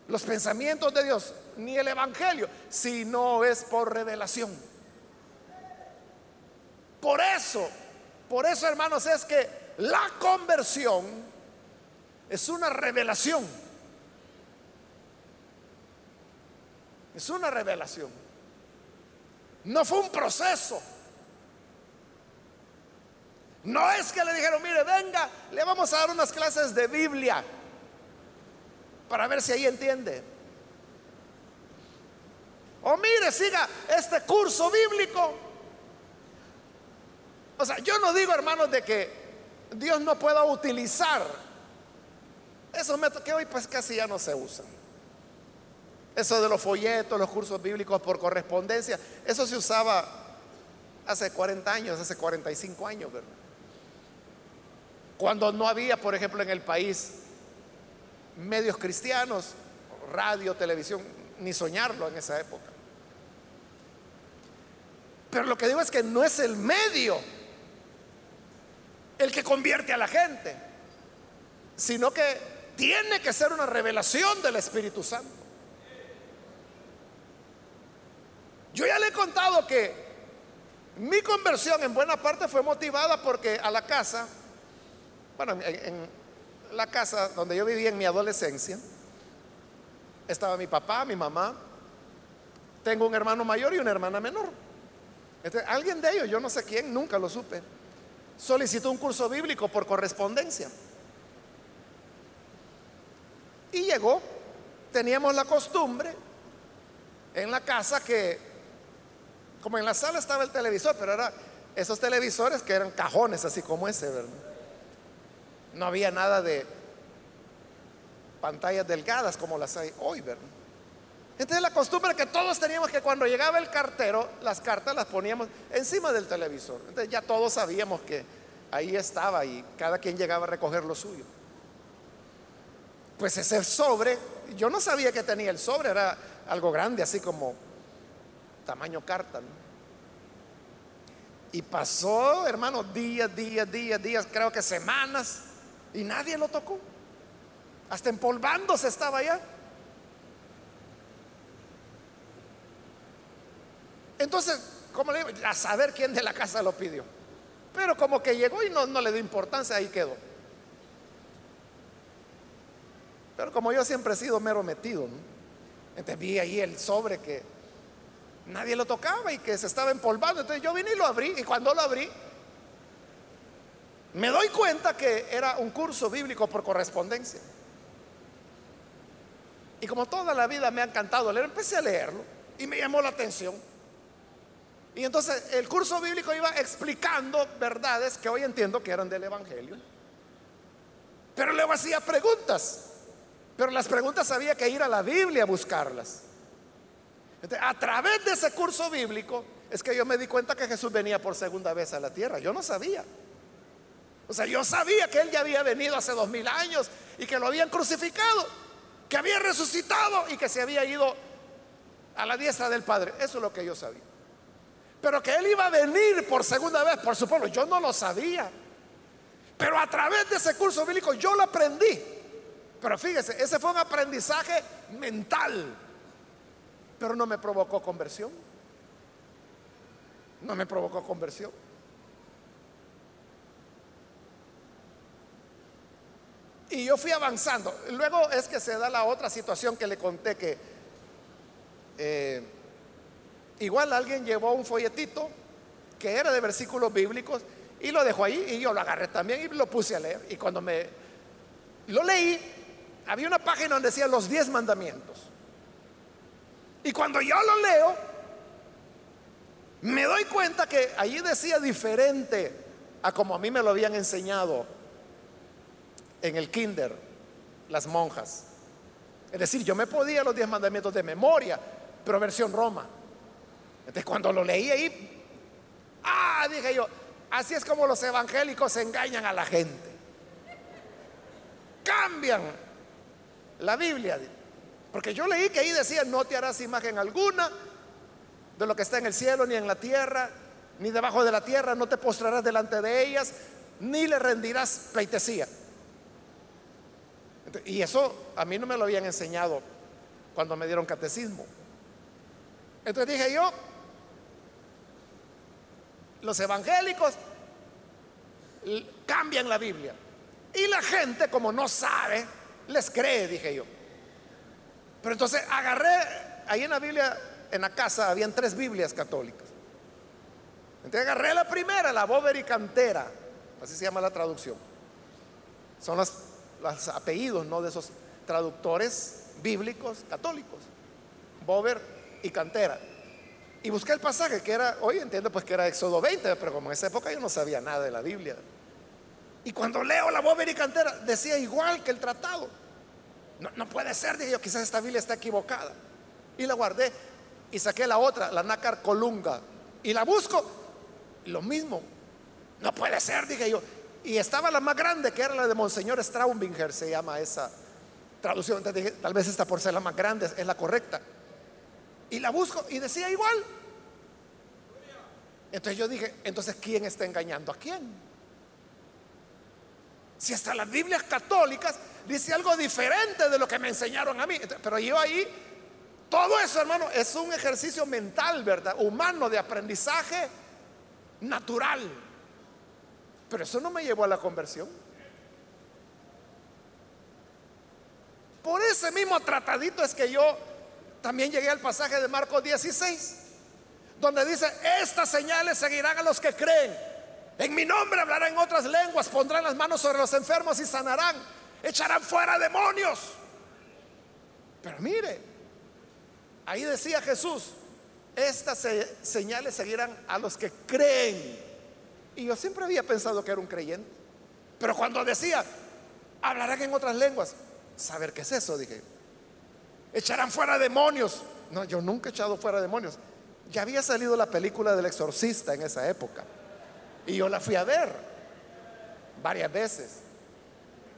los pensamientos de Dios ni el Evangelio si no es por revelación. Por eso, por eso hermanos, es que la conversión es una revelación. Es una revelación. No fue un proceso. No es que le dijeron, mire, venga, le vamos a dar unas clases de Biblia para ver si ahí entiende. O mire, siga este curso bíblico. O sea, yo no digo, hermanos, de que Dios no pueda utilizar esos métodos que hoy pues casi ya no se usan. Eso de los folletos, los cursos bíblicos por correspondencia, eso se usaba hace 40 años, hace 45 años, ¿verdad? Cuando no había, por ejemplo, en el país medios cristianos, radio, televisión, ni soñarlo en esa época. Pero lo que digo es que no es el medio el que convierte a la gente, sino que tiene que ser una revelación del Espíritu Santo. Yo ya le he contado que mi conversión en buena parte fue motivada porque a la casa, bueno, en, la casa donde yo vivía en mi adolescencia, estaba mi papá, mi mamá, tengo un hermano mayor y una hermana menor. Alguien de ellos, yo no sé quién, nunca lo supe, solicitó un curso bíblico por correspondencia. Y llegó, teníamos la costumbre en la casa que, como en la sala estaba el televisor, pero era esos televisores que eran cajones así como ese, ¿verdad? No había nada de pantallas delgadas como las hay hoy, ¿verdad? Entonces la costumbre que todos teníamos que cuando llegaba el cartero, las cartas las poníamos encima del televisor. Entonces ya todos sabíamos que ahí estaba y cada quien llegaba a recoger lo suyo. Pues ese sobre, yo no sabía que tenía el sobre, era algo grande, así como tamaño carta. Y pasó, hermano, días, días, días, días, creo que semanas, y nadie lo tocó. Hasta empolvándose estaba allá. Entonces, como le digo, a saber quién de la casa lo pidió. Pero como que llegó y no, le dio importancia, ahí quedó. Pero como yo siempre he sido mero metido, entonces vi ahí el sobre que nadie lo tocaba y que se estaba empolvando. Entonces yo vine y lo abrí y cuando lo abrí me doy cuenta que era un curso bíblico por correspondencia. Y como toda la vida me ha encantado leer, empecé a leerlo y me llamó la atención. Y entonces el curso bíblico iba explicando verdades que hoy entiendo que eran del Evangelio. Pero luego hacía preguntas. Pero las preguntas había que ir a la Biblia a buscarlas. a través de ese curso bíblico es que yo me di cuenta que Jesús venía por segunda vez a la tierra. Yo no sabía. O sea, yo sabía que Él ya había venido hace dos mil años y que lo habían crucificado, que había resucitado y que se había ido a la diestra del Padre. Eso es lo que yo sabía. Pero que Él iba a venir por segunda vez por su pueblo, yo no lo sabía. Pero a través de ese curso bíblico yo lo aprendí. Pero fíjese, ese fue un aprendizaje mental. Pero no me provocó conversión. No me provocó conversión. Y yo fui avanzando. Luego es que se da la otra situación que le conté que eh, igual alguien llevó un folletito que era de versículos bíblicos y lo dejó ahí y yo lo agarré también y lo puse a leer. Y cuando me lo leí, había una página donde decía los diez mandamientos. Y cuando yo lo leo, me doy cuenta que allí decía diferente a como a mí me lo habían enseñado en el kinder las monjas. Es decir, yo me podía los diez mandamientos de memoria, pero versión Roma. Entonces cuando lo leí ahí, ah, dije yo, así es como los evangélicos engañan a la gente. Cambian la Biblia. Porque yo leí que ahí decía, no te harás imagen alguna de lo que está en el cielo ni en la tierra, ni debajo de la tierra, no te postrarás delante de ellas, ni le rendirás pleitesía. Y eso a mí no me lo habían enseñado cuando me dieron catecismo. Entonces dije yo, los evangélicos cambian la Biblia. Y la gente, como no sabe, les cree, dije yo. Pero entonces agarré, ahí en la Biblia, en la casa, habían tres Biblias católicas. Entonces agarré la primera, la Bober y Cantera, así se llama la traducción. Son los, los apellidos, ¿no? De esos traductores bíblicos católicos. Bober y Cantera. Y busqué el pasaje que era, hoy entiendo pues que era Éxodo 20, pero como en esa época yo no sabía nada de la Biblia. Y cuando leo la Bober y Cantera, decía igual que el tratado. No, puede ser, dije yo, quizás esta Biblia está equivocada. Y la guardé y saqué la otra, la Nácar Colunga. Y la busco, lo mismo. No puede ser, dije yo. Y estaba la más grande, que era la de Monseñor Straumbinger, se llama esa traducción. Entonces dije, tal vez esta por ser la más grande es la correcta. Y la busco y decía igual. Entonces yo dije, entonces ¿quién está engañando a quién? Si hasta las Biblias católicas dice algo diferente de lo que me enseñaron a mí. Pero yo ahí, todo eso, hermano, es un ejercicio mental, ¿verdad? Humano de aprendizaje natural. Pero eso no me llevó a la conversión. Por ese mismo tratadito es que yo también llegué al pasaje de Marcos 16, donde dice, estas señales seguirán a los que creen. En mi nombre hablarán otras lenguas, pondrán las manos sobre los enfermos y sanarán echarán fuera demonios. Pero mire, ahí decía Jesús, estas señales seguirán a los que creen. Y yo siempre había pensado que era un creyente. Pero cuando decía, hablarán en otras lenguas, saber qué es eso, dije. Echarán fuera demonios. No, yo nunca he echado fuera demonios. Ya había salido la película del exorcista en esa época. Y yo la fui a ver varias veces.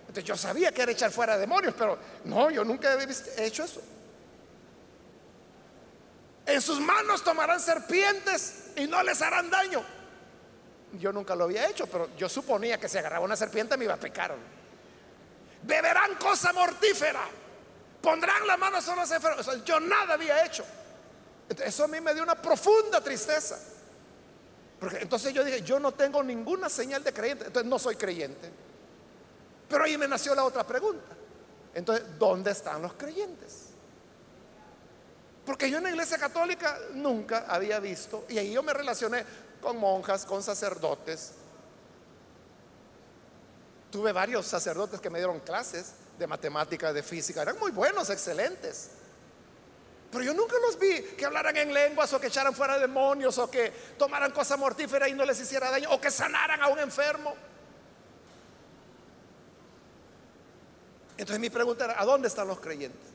Entonces yo sabía que era echar fuera demonios, pero no, yo nunca he hecho eso. En sus manos tomarán serpientes y no les harán daño. Yo nunca lo había hecho, pero yo suponía que si agarraba una serpiente me iba a picar. Beberán cosa mortífera. Pondrán la mano sobre los enfermos. yo nada había hecho. Eso a mí me dio una profunda tristeza. Porque entonces yo dije, yo no tengo ninguna señal de creyente. Entonces no soy creyente. Pero ahí me nació la otra pregunta. Entonces, ¿dónde están los creyentes? Porque yo en la iglesia católica nunca había visto, y ahí yo me relacioné con monjas, con sacerdotes. Tuve varios sacerdotes que me dieron clases de matemática, de física, eran muy buenos, excelentes. Pero yo nunca los vi que hablaran en lenguas o que echaran fuera demonios o que tomaran cosa mortífera y no les hiciera daño o que sanaran a un enfermo. Entonces mi pregunta era, ¿a dónde están los creyentes?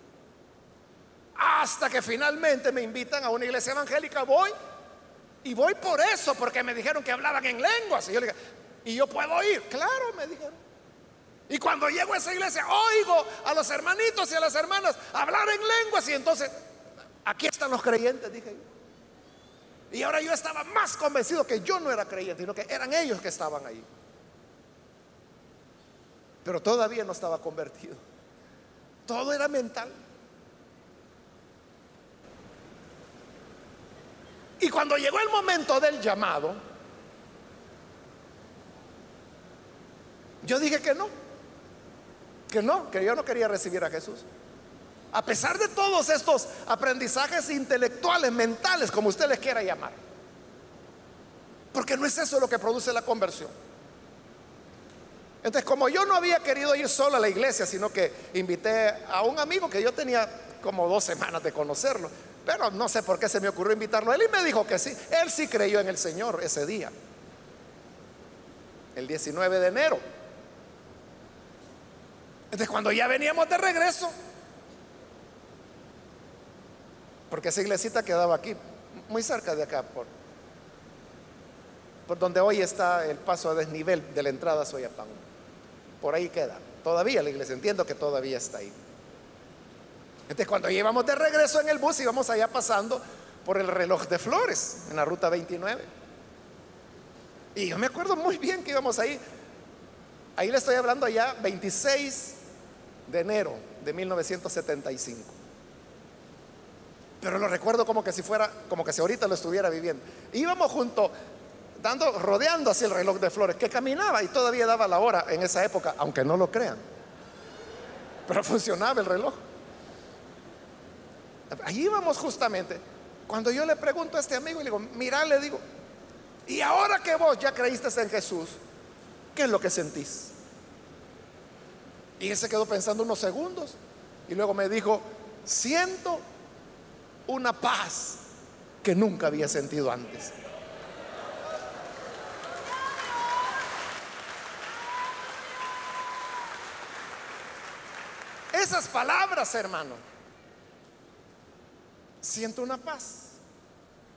Hasta que finalmente me invitan a una iglesia evangélica, voy y voy por eso, porque me dijeron que hablaban en lenguas. Y yo le dije, ¿y yo puedo ir? Claro, me dijeron. Y cuando llego a esa iglesia, oigo a los hermanitos y a las hermanas hablar en lenguas. Y entonces, aquí están los creyentes, dije yo. Y ahora yo estaba más convencido que yo no era creyente, sino que eran ellos que estaban ahí pero todavía no estaba convertido. Todo era mental. Y cuando llegó el momento del llamado, yo dije que no, que no, que yo no quería recibir a Jesús. A pesar de todos estos aprendizajes intelectuales, mentales, como usted les quiera llamar. Porque no es eso lo que produce la conversión. Entonces, como yo no había querido ir solo a la iglesia, sino que invité a un amigo que yo tenía como dos semanas de conocerlo, pero no sé por qué se me ocurrió invitarlo a él y me dijo que sí. Él sí creyó en el Señor ese día, el 19 de enero. Entonces, cuando ya veníamos de regreso, porque esa iglesita quedaba aquí, muy cerca de acá, por, por donde hoy está el paso a desnivel de la entrada a Soyapán. Por ahí queda. Todavía la iglesia, entiendo que todavía está ahí. Entonces cuando íbamos de regreso en el bus íbamos allá pasando por el reloj de flores en la ruta 29. Y yo me acuerdo muy bien que íbamos ahí. Ahí le estoy hablando ya 26 de enero de 1975. Pero lo recuerdo como que si fuera, como que si ahorita lo estuviera viviendo. Íbamos junto dando, rodeando así el reloj de flores, que caminaba y todavía daba la hora en esa época, aunque no lo crean. Pero <laughs> funcionaba el reloj. Ahí íbamos justamente. Cuando yo le pregunto a este amigo y le digo, mira, le digo, y ahora que vos ya creíste en Jesús, ¿qué es lo que sentís? Y él se quedó pensando unos segundos y luego me dijo, siento una paz que nunca había sentido antes. Esas palabras, hermano, siento una paz.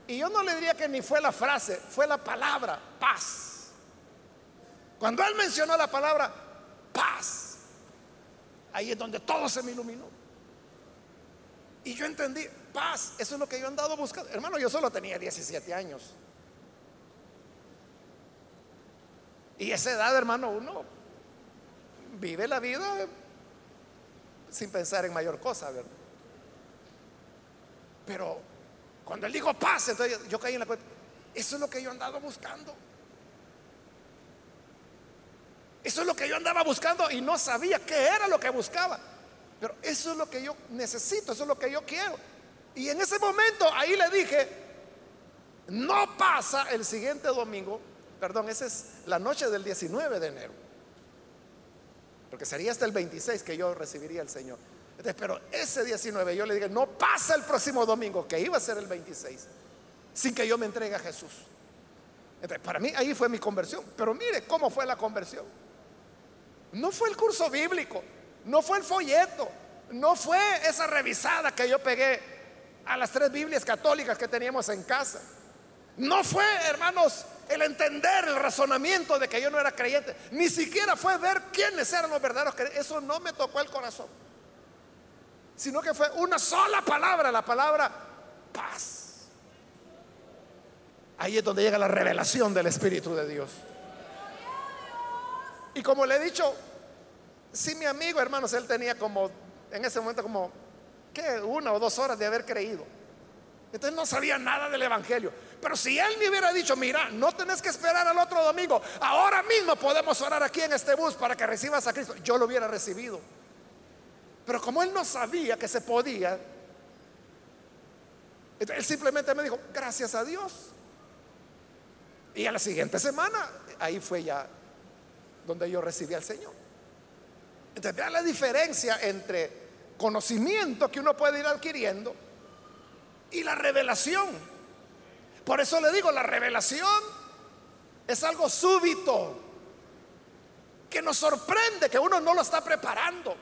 Y yo no le diría que ni fue la frase, fue la palabra, paz. Cuando él mencionó la palabra, paz, ahí es donde todo se me iluminó. Y yo entendí, paz, eso es lo que yo andado buscando. Hermano, yo solo tenía 17 años. Y esa edad, hermano, uno vive la vida sin pensar en mayor cosa, ¿verdad? Pero cuando él dijo paz, entonces yo caí en la cuenta. Eso es lo que yo andaba buscando. Eso es lo que yo andaba buscando y no sabía qué era lo que buscaba. Pero eso es lo que yo necesito, eso es lo que yo quiero. Y en ese momento ahí le dije, no pasa el siguiente domingo, perdón, esa es la noche del 19 de enero. Porque sería hasta el 26 que yo recibiría al Señor. pero ese 19 yo le dije, no pasa el próximo domingo, que iba a ser el 26, sin que yo me entregue a Jesús. Entonces, para mí ahí fue mi conversión. Pero mire cómo fue la conversión. No fue el curso bíblico, no fue el folleto, no fue esa revisada que yo pegué a las tres Biblias católicas que teníamos en casa. No fue, hermanos, el entender el razonamiento de que yo no era creyente. Ni siquiera fue ver quiénes eran los verdaderos creyentes. Eso no me tocó el corazón. Sino que fue una sola palabra, la palabra paz. Ahí es donde llega la revelación del Espíritu de Dios. Y como le he dicho, si mi amigo, hermanos, él tenía como, en ese momento como, ¿qué? Una o dos horas de haber creído. Entonces no sabía nada del Evangelio. Pero si él me hubiera dicho, mira, no tenés que esperar al otro domingo, ahora mismo podemos orar aquí en este bus para que recibas a Cristo, yo lo hubiera recibido. Pero como él no sabía que se podía, él simplemente me dijo, gracias a Dios. Y a la siguiente semana, ahí fue ya donde yo recibí al Señor. Entonces, vean la diferencia entre conocimiento que uno puede ir adquiriendo y la revelación. Por eso le digo, la revelación es algo súbito, que nos sorprende, que uno no lo está preparando.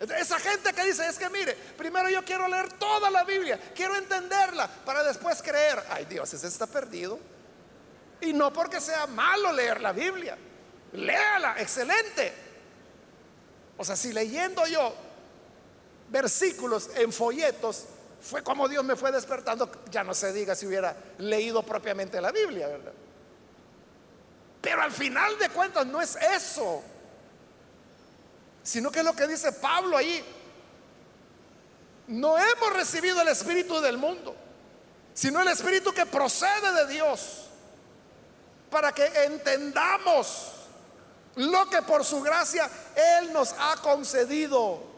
Esa gente que dice, es que mire, primero yo quiero leer toda la Biblia, quiero entenderla para después creer. Ay Dios, ese está perdido. Y no porque sea malo leer la Biblia, léala, excelente. O sea, si leyendo yo versículos en folletos fue como Dios me fue despertando, ya no se diga si hubiera leído propiamente la Biblia, ¿verdad? Pero al final de cuentas no es eso, sino que es lo que dice Pablo ahí. No hemos recibido el Espíritu del mundo, sino el Espíritu que procede de Dios, para que entendamos lo que por su gracia Él nos ha concedido.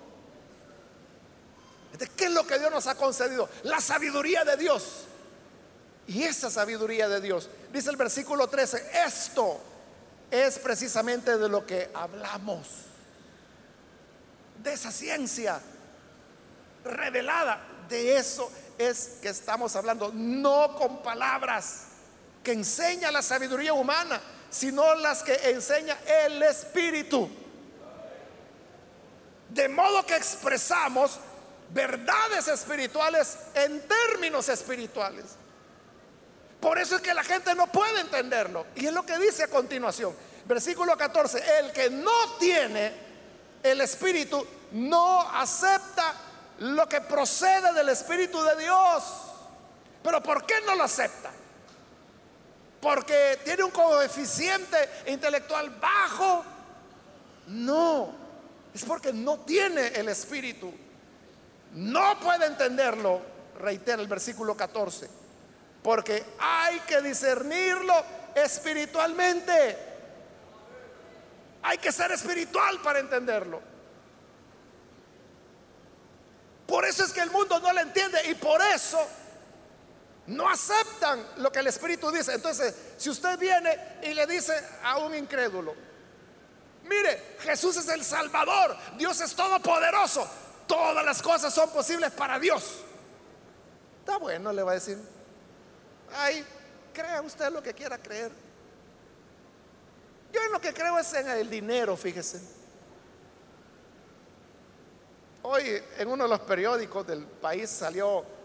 ¿qué es lo que Dios nos ha concedido? La sabiduría de Dios. Y esa sabiduría de Dios, dice el versículo 13, esto es precisamente de lo que hablamos. De esa ciencia revelada. De eso es que estamos hablando. No con palabras que enseña la sabiduría humana, sino las que enseña el Espíritu. De modo que expresamos verdades espirituales en términos espirituales. Por eso es que la gente no puede entenderlo. Y es lo que dice a continuación. Versículo 14. El que no tiene el Espíritu no acepta lo que procede del Espíritu de Dios. Pero ¿por qué no lo acepta? Porque tiene un coeficiente intelectual bajo. No, es porque no tiene el Espíritu. No puede entenderlo, reitera el versículo 14, porque hay que discernirlo espiritualmente. Hay que ser espiritual para entenderlo. Por eso es que el mundo no lo entiende y por eso no aceptan lo que el Espíritu dice. Entonces, si usted viene y le dice a un incrédulo, mire, Jesús es el Salvador, Dios es todopoderoso, todas las cosas son posibles para Dios. Está bueno, le va a decir. Ay, crea usted lo que quiera creer. Yo en lo que creo es en el dinero, fíjese. Hoy en uno de los periódicos del país salió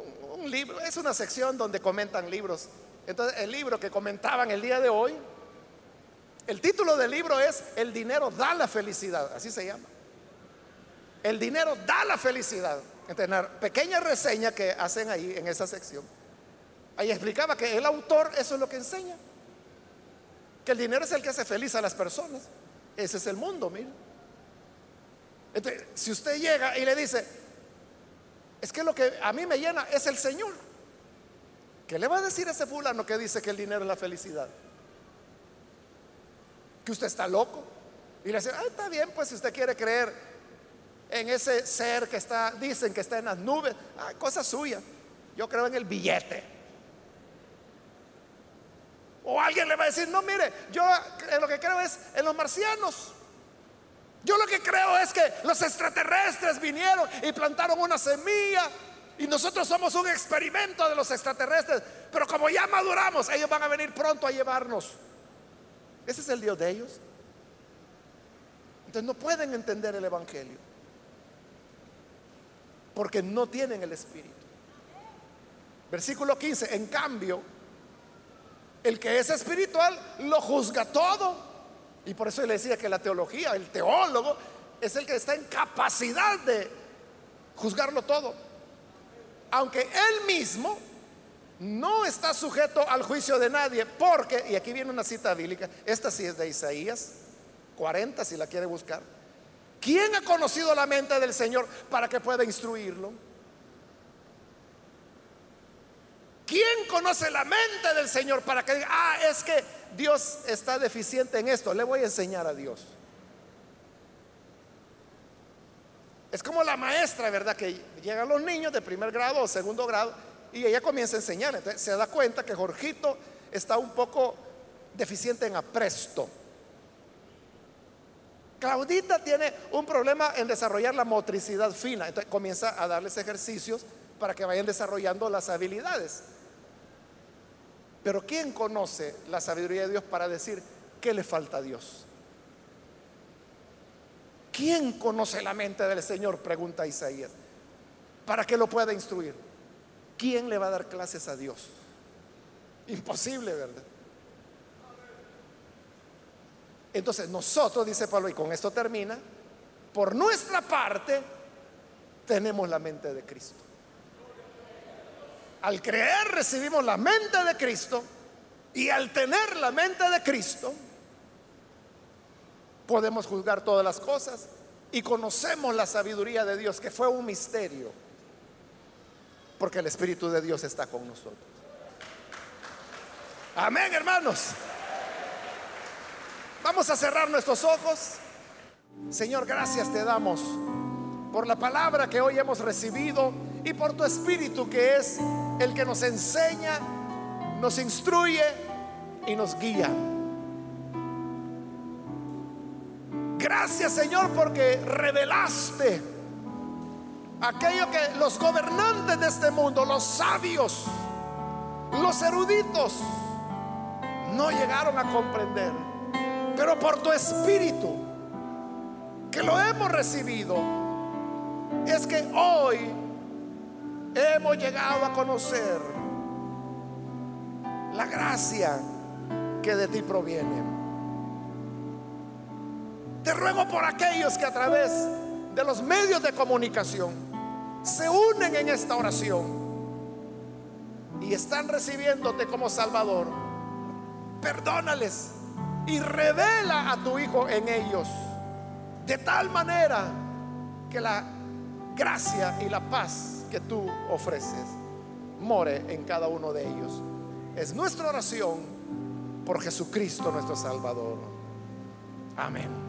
un, libro, es una sección donde comentan libros. Entonces, el libro que comentaban el día de hoy, el título del libro es El dinero da la felicidad, así se llama. El dinero da la felicidad. Entonces, la pequeña reseña que hacen ahí en esa sección, ahí explicaba que el autor eso es lo que enseña. Que el dinero es el que hace feliz a las personas. Ese es el mundo, mire. Entonces, si usted llega y le dice, es que lo que a mí me llena es el Señor. ¿Qué le va a decir a ese fulano que dice que el dinero es la felicidad? Que usted está loco. Y le dice, ah, está bien, pues si usted quiere creer en ese ser que está, dicen que está en las nubes, ah, cosa suya. Yo creo en el billete. O alguien le va a decir, no, mire, yo en lo que creo es en los marcianos. Yo lo que creo es que los extraterrestres vinieron y plantaron una semilla y nosotros somos un experimento de los extraterrestres. Pero como ya maduramos, ellos van a venir pronto a llevarnos. Ese es el Dios de ellos. Entonces no pueden entender el Evangelio porque no tienen el Espíritu. Versículo 15, en cambio, el que es espiritual lo juzga todo. Y por eso le decía que la teología, el teólogo, es el que está en capacidad de juzgarlo todo. Aunque él mismo no está sujeto al juicio de nadie, porque, y aquí viene una cita bíblica, esta sí es de Isaías 40, si la quiere buscar. ¿Quién ha conocido la mente del Señor para que pueda instruirlo? ¿Quién conoce la mente del Señor para que diga, ah, es que Dios está deficiente en esto? Le voy a enseñar a Dios. Es como la maestra, ¿verdad? Que llegan los niños de primer grado o segundo grado y ella comienza a enseñar. Entonces se da cuenta que Jorgito está un poco deficiente en apresto. Claudita tiene un problema en desarrollar la motricidad fina, entonces comienza a darles ejercicios para que vayan desarrollando las habilidades. Pero ¿quién conoce la sabiduría de Dios para decir qué le falta a Dios? ¿Quién conoce la mente del Señor? Pregunta Isaías. Para que lo pueda instruir. ¿Quién le va a dar clases a Dios? Imposible, ¿verdad? Entonces nosotros, dice Pablo, y con esto termina, por nuestra parte tenemos la mente de Cristo. Al creer recibimos la mente de Cristo y al tener la mente de Cristo podemos juzgar todas las cosas y conocemos la sabiduría de Dios, que fue un misterio, porque el Espíritu de Dios está con nosotros. Amén, hermanos. Vamos a cerrar nuestros ojos. Señor, gracias te damos por la palabra que hoy hemos recibido y por tu Espíritu que es el que nos enseña, nos instruye y nos guía. Gracias Señor porque revelaste aquello que los gobernantes de este mundo, los sabios, los eruditos, no llegaron a comprender. Pero por tu espíritu, que lo hemos recibido, es que hoy hemos llegado a conocer la gracia que de ti proviene. Te ruego por aquellos que a través de los medios de comunicación se unen en esta oración y están recibiéndote como Salvador. Perdónales y revela a tu Hijo en ellos. De tal manera que la gracia y la paz que tú ofreces more en cada uno de ellos. Es nuestra oración por Jesucristo nuestro Salvador. Amén.